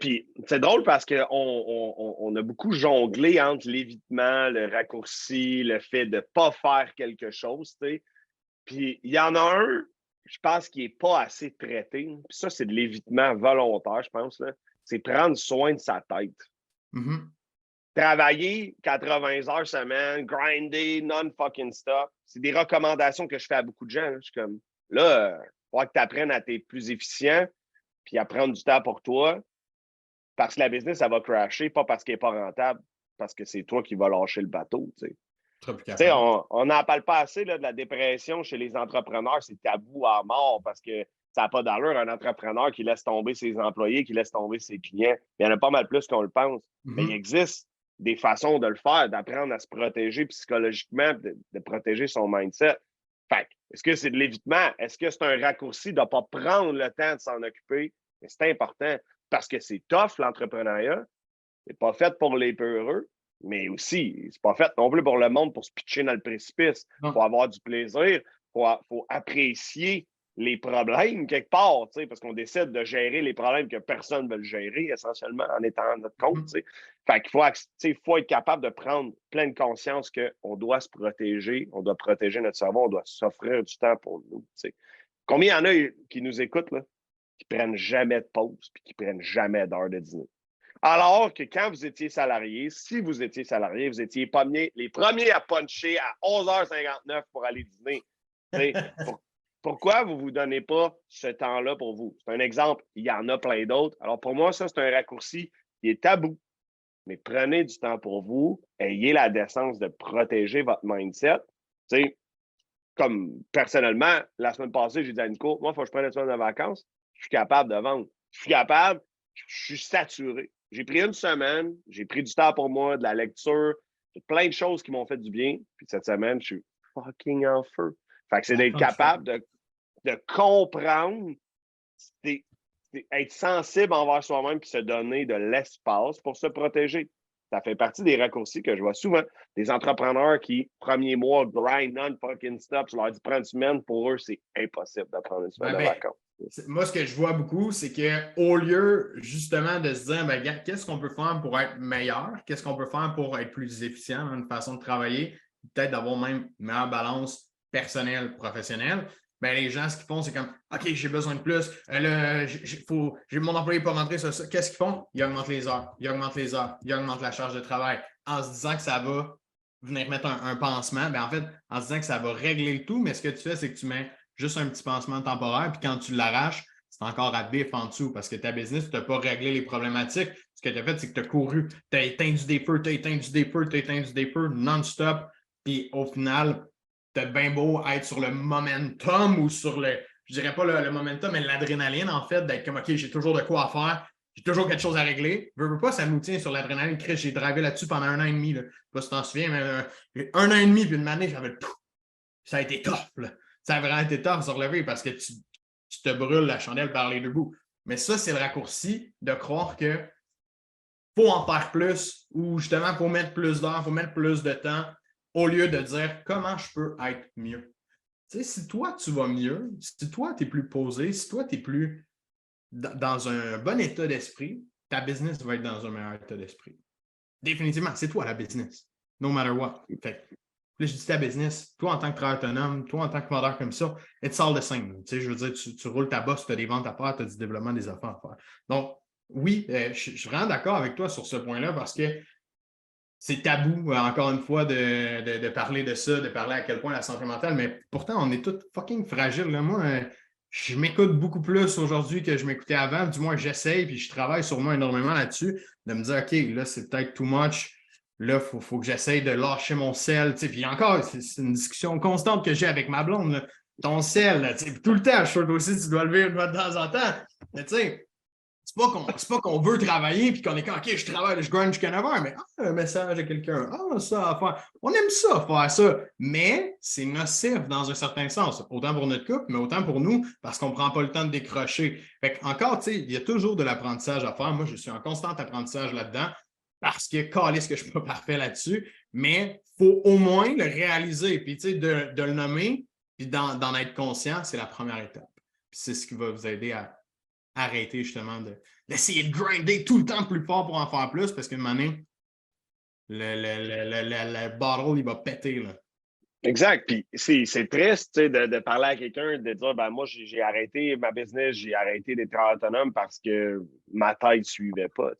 B: Puis c'est drôle parce qu'on on, a beaucoup jonglé entre l'évitement, le raccourci, le fait de ne pas faire quelque chose. Puis il y en a un, je pense, qui n'est pas assez traité. Puis ça, c'est de l'évitement volontaire, je pense. Là c'est prendre soin de sa tête.
A: Mm-hmm.
B: Travailler 80 heures semaine, grinder, non-fucking stop. C'est des recommandations que je fais à beaucoup de gens. Je suis comme, là, il faut que tu apprennes à être plus efficient, puis à prendre du temps pour toi, parce que la business, ça va crasher, pas parce qu'elle n'est pas rentable, parce que c'est toi qui vas lâcher le bateau. on n'en parle pas assez là, de la dépression chez les entrepreneurs, c'est tabou à mort parce que ça n'a pas d'allure un entrepreneur qui laisse tomber ses employés, qui laisse tomber ses clients. Il y en a pas mal plus qu'on le pense. Mais il mm-hmm. existe des façons de le faire, d'apprendre à se protéger psychologiquement, de, protéger son mindset. Fait est-ce que c'est de l'évitement? Est-ce que c'est un raccourci de ne pas prendre le temps de s'en occuper? c'est important parce que c'est tough, l'entrepreneuriat. C'est pas fait pour les peureux, mais aussi, c'est pas fait non plus pour le monde pour se pitcher dans le précipice. Il faut avoir du plaisir, il faut apprécier les problèmes quelque part, parce qu'on décide de gérer les problèmes que personne ne veut gérer, essentiellement, en étant à notre compte. Mm-hmm. Fait qu'il faut, faut être capable de prendre pleine conscience qu'on doit se protéger, on doit protéger notre cerveau, on doit s'offrir du temps pour nous. Combien il y en a qui nous écoutent, là, qui prennent jamais de pause puis qui prennent jamais d'heure de dîner? Alors que quand vous étiez salarié, si vous étiez salarié, vous étiez les premiers à puncher à 11h59 pour aller dîner. Pourquoi vous ne vous donnez pas ce temps-là pour vous? C'est un exemple. Il y en a plein d'autres. Alors, pour moi, ça, c'est un raccourci qui est tabou. mais prenez du temps pour vous, ayez la décence de protéger votre mindset. Comme personnellement, la semaine passée, j'ai dit à Nico, moi, il faut que je prenne une semaine de vacances. Je suis capable de vendre. Je suis capable, je suis saturé. J'ai pris une semaine, j'ai pris du temps pour moi, de la lecture, plein de choses qui m'ont fait du bien. Puis cette semaine, je suis fucking en feu. Fait que c'est d'être capable de, de comprendre, être sensible envers soi-même puis se donner de l'espace pour se protéger. Ça fait partie des raccourcis que je vois souvent. Des entrepreneurs qui, premier mois, grind non-fucking stop. Je leur dis prendre une semaine. Pour eux, c'est impossible de prendre une semaine de vacances.
A: Moi, ce que je vois beaucoup, c'est qu'au lieu justement de se dire, ben, qu'est-ce qu'on peut faire pour être meilleur? Qu'est-ce qu'on peut faire pour être plus efficient? Dans une façon de travailler? Peut-être d'avoir même une meilleure balance personnelle, professionnelle ben, les gens, ce qu'ils font, c'est comme OK, j'ai besoin de plus. Euh, faut, mon employé pas rentrer sur ça. Qu'est-ce qu'ils font? Ils augmentent les heures, ils augmentent les heures, ils augmentent la charge de travail en se disant que ça va venir mettre un, pansement. Ben, en fait, en se disant que ça va régler le tout, mais ce que tu fais, c'est que tu mets juste un petit pansement temporaire, puis quand tu l'arraches, c'est encore à bif en dessous parce que ta business, tu n'as pas réglé les problématiques. Ce que tu as fait, c'est que tu as couru, tu as éteint du défeu, tu as éteint du défeu, tu as éteint du défeu non-stop. Puis au final, t'as bien beau être sur le momentum ou sur le, je dirais pas le, momentum, mais l'adrénaline, en fait, d'être comme, OK, j'ai toujours de quoi faire, j'ai toujours quelque chose à régler. Je veux pas, ça nous tient sur l'adrénaline. J'ai drivé là-dessus pendant un an et demi. Là. Je sais pas si tu t'en souviens, mais euh, un an et demi, puis une année, j'avais ça a été tough. Ça a vraiment été tough de se relever parce que tu, te brûles la chandelle par les deux bouts. Mais ça, c'est le raccourci de croire que faut en faire plus ou justement, faut mettre plus d'heures, faut mettre plus de temps au lieu de dire comment je peux être mieux. Si toi, tu vas mieux, si toi, tu es plus posé, si toi, tu es plus dans un bon état d'esprit, ta business va être dans un meilleur état d'esprit. Définitivement, c'est toi la business, no matter what. Fait là, je dis ta business, toi en tant que travailleur autonome, toi en tant que vendeur comme ça, it's all the same. Tu sais, je veux dire, tu, roules ta bosse, tu as des ventes à faire, tu as du développement des affaires à faire. Donc, oui, euh, je, suis vraiment d'accord avec toi sur ce point-là parce que c'est tabou, euh, encore une fois, de, parler de ça, de parler à quel point la santé mentale, mais pourtant, on est tous fucking fragiles. Moi, euh, je m'écoute beaucoup plus aujourd'hui que je m'écoutais avant. Du moins, j'essaye, puis je travaille moi énormément là-dessus, de me dire, OK, là, c'est peut-être too much. Là, il faut, que j'essaye de lâcher mon sel. Puis encore, c'est une discussion constante que j'ai avec ma blonde. Ton sel, tout le temps, je suis aussi, tu dois le vivre de temps en temps. Mais tu sais, c'est pas qu'on veut travailler puis qu'on est comme OK, je travaille, je grind jusqu'à 9 heures, mais ah, un message à quelqu'un, ah, ça à faire. On aime ça, faire ça, mais c'est nocif dans un certain sens, autant pour notre couple, mais autant pour nous, parce qu'on ne prend pas le temps de décrocher. Fait encore, tu sais, il y a toujours de l'apprentissage à faire. Moi, je suis en constant apprentissage là-dedans parce que, ce que je suis pas parfait là-dessus, mais il faut au moins le réaliser, puis tu sais, de, le nommer, puis d'en être conscient, c'est la première étape. c'est ce qui va vous aider à arrêter justement d'essayer de, grinder tout le temps plus fort pour en faire plus parce qu'une année, le, le, le, le, bottle, il va péter. Là.
B: Exact. Puis c'est triste de, de, parler à quelqu'un, de dire ben moi, j'ai arrêté ma business, j'ai arrêté d'être autonome parce que ma tête ne suivait pas.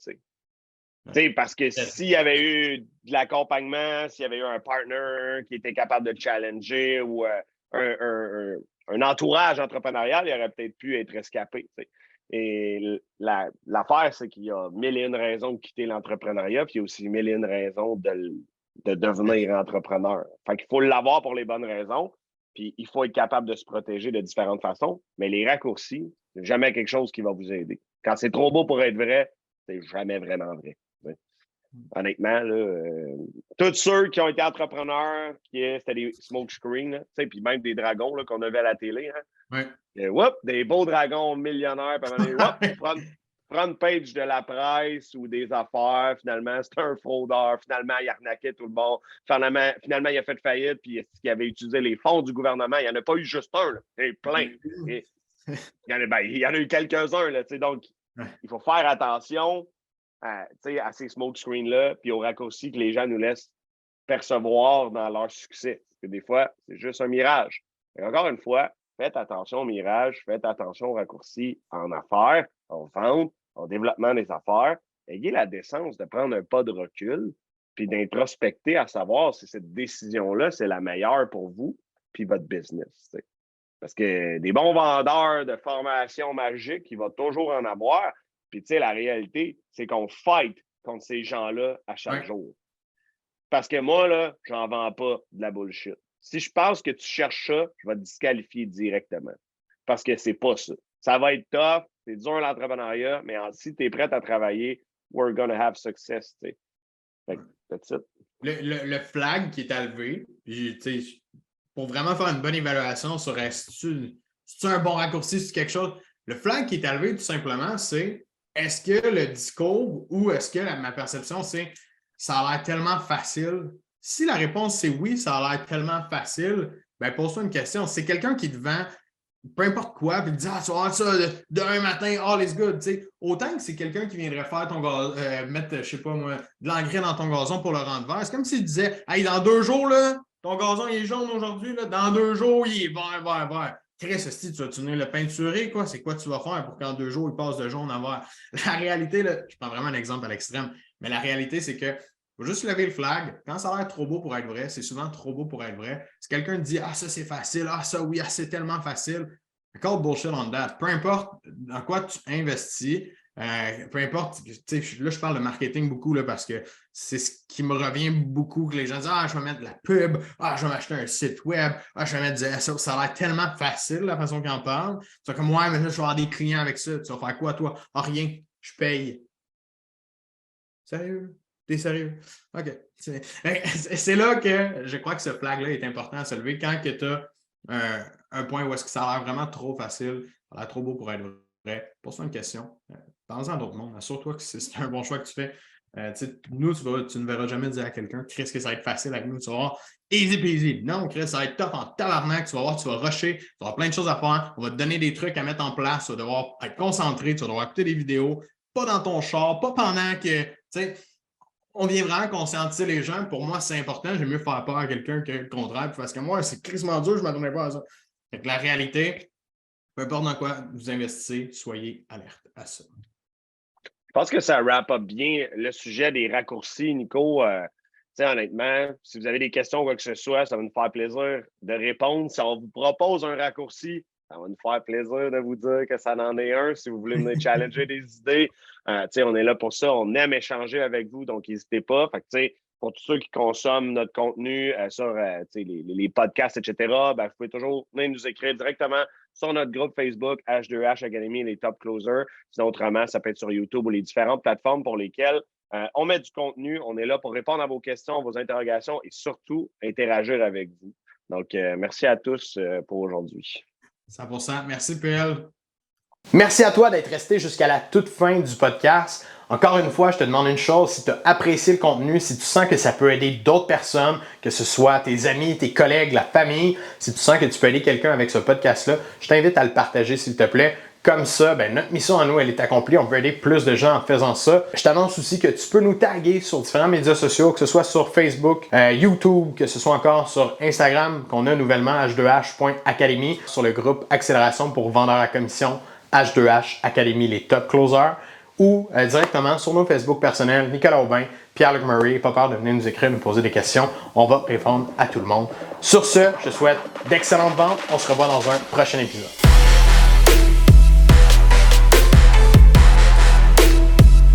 B: Parce que s'il y avait eu de l'accompagnement, s'il y avait eu un partner qui était capable de challenger ou euh, un, un, un, entourage entrepreneurial, il aurait peut-être pu être escapé. Et l'affaire, c'est qu'il y a mille et une raisons de quitter l'entrepreneuriat, puis il y a aussi mille et une raisons de, de devenir entrepreneur. Fait qu'il faut l'avoir pour les bonnes raisons, puis il faut être capable de se protéger de différentes façons, mais les raccourcis, c'est jamais quelque chose qui va vous aider. Quand c'est trop beau pour être vrai, c'est jamais vraiment vrai. Honnêtement, là, euh, tous ceux qui ont été entrepreneurs, qui c'était des smoke screens, puis même des dragons qu'on avait à la télé, hein,
A: et,
B: des beaux dragons millionnaires, puis prendre, prendre page de la presse ou des affaires, finalement, c'est un fraudeur, finalement, il arnaquait tout le monde, finalement, finalement il a fait faillite, puis il avait utilisé les fonds du gouvernement, il n'y en a pas eu juste un, il y en a eu plein. il, y en a, ben, il y en a eu quelques-uns, donc il faut faire attention à, ces smoke screens-là, puis aux raccourcis que les gens nous laissent percevoir dans leur succès. Parce que des fois, c'est juste un mirage. Et encore une fois, faites attention au mirage, faites attention aux raccourcis en affaires, en vente, en développement des affaires. Ayez la décence de prendre un pas de recul, puis d'introspecter à savoir si cette décision-là, c'est la meilleure pour vous, puis votre business. Parce que des bons vendeurs de formation magique, il va toujours en avoir. Puis, tu sais, la réalité, c'est qu'on fight contre ces gens-là à chaque jour. Parce que moi, là, j'en vends pas de la bullshit. Si je pense que tu cherches ça, je vais te disqualifier directement. Parce que c'est pas ça. Ça va être tough, c'est dur l'entrepreneuriat, mais si tu es prêt à travailler, we're gonna have success. that's it.
A: Le, flag qui est élevé, pour vraiment faire une bonne évaluation sur est-ce c'est un bon raccourci, c'est quelque chose? Le flag qui est élevé, tout simplement, c'est est-ce que le discours ou est-ce que ma perception, c'est ça a l'air tellement facile? Si la réponse c'est oui, ça a l'air tellement facile, ben pose-toi une question. C'est quelqu'un qui te vend peu importe quoi, puis te dit Ah, tu vas ça demain matin, all is good. autant que c'est quelqu'un qui viendrait faire ton gazon, euh, mettre, je sais pas moi, de l'engrais dans ton gazon pour le rendre vert. C'est comme s'il disait Hey, dans deux jours, là, ton gazon est jaune aujourd'hui, dans deux jours, il est vert, vert, vert. Chris, si tu vas venir le peinturer, quoi? C'est quoi tu vas faire pour qu'en deux jours, il passe de jaune à vert? La réalité, là, je prends vraiment un exemple à l'extrême, mais la réalité, c'est que faut juste lever le flag. Quand ça a l'air trop beau pour être vrai, c'est souvent trop beau pour être vrai. Si quelqu'un dit Ah, ça c'est facile, ah, ça oui, ah, c'est tellement facile, call bullshit on that. Peu importe dans quoi tu investis, euh, peu importe, là, je parle de marketing beaucoup là, parce que c'est ce qui me revient beaucoup que les gens disent Ah, je vais mettre de la pub, ah, je vais m'acheter un site web, ah, je vais mettre du SEO. Ça a l'air tellement facile la façon qu'ils en parlent. C'est comme Ouais, mais là, je vais avoir des clients avec ça. Tu vas faire quoi, toi? Ah, rien, je paye. Sérieux? T'es sérieux? OK. C'est là que je crois que ce flag-là est important à se lever quand tu as un, un, point où est-ce que ça a l'air vraiment trop facile, ça a l'air trop beau pour être vrai. Pose-toi une question. Euh, Parle-en à d'autres mondes. Assure-toi que c'est un bon choix que tu fais. Euh, nous, tu, ne verras jamais dire à quelqu'un, Chris, que ça va être facile avec nous. Tu vas voir, easy peasy. Non, Chris, ça va être top en tabarnak. Tu vas voir, tu vas rusher. Tu vas avoir plein de choses à faire. On va te donner des trucs à mettre en place. Tu vas devoir être concentré. Tu vas devoir écouter des vidéos. Pas dans ton char, pas pendant que. On vient vraiment conscientiser les gens. Pour moi, c'est important. J'aime mieux faire peur à quelqu'un que le contraire. Parce que moi, c'est crissement dur, je ne m'attendais pas à ça. la réalité, peu importe dans quoi vous investissez, soyez alerte à ça.
B: Je pense que ça wrap up bien le sujet des raccourcis, Nico. Euh, honnêtement, si vous avez des questions ou quoi que ce soit, ça va nous faire plaisir de répondre. Si on vous propose un raccourci, ça va nous faire plaisir de vous dire que ça en est un. Si vous voulez nous challenger des idées, euh, on est là pour ça. On aime échanger avec vous, donc n'hésitez pas. Fait pour tous ceux qui consomment notre contenu euh, sur euh, les, podcasts, etc., ben, vous pouvez toujours venir nous écrire directement sur notre groupe Facebook H2H Academy les Top Closers. Sinon, autrement, ça peut être sur YouTube ou les différentes plateformes pour lesquelles on met du contenu. On est là pour répondre à vos questions, vos interrogations et surtout interagir avec vous. Donc, merci à tous pour aujourd'hui.
A: 100 Merci, PL.
C: Merci à toi d'être resté jusqu'à la toute fin du podcast. Encore une fois, je te demande une chose, si tu as apprécié le contenu, si tu sens que ça peut aider d'autres personnes, que ce soit tes amis, tes collègues, la famille, si tu sens que tu peux aider quelqu'un avec ce podcast-là, je t'invite à le partager s'il te plaît. Comme ça, ben, notre mission à nous, elle est accomplie. On peut aider plus de gens en faisant ça. Je t'annonce aussi que tu peux nous taguer sur différents médias sociaux, que ce soit sur Facebook, euh, YouTube, que ce soit encore sur Instagram, qu'on a nouvellement h2h.academy, sur le groupe Accélération pour vendeurs à commission H2H Academy, les top closers, ou euh, directement sur nos Facebook personnels, Nicolas Aubin, Pierre-Luc Murray. Pas peur de venir nous écrire, nous poser des questions. On va répondre à tout le monde. Sur ce, je te souhaite d'excellentes ventes. On se revoit dans un prochain épisode.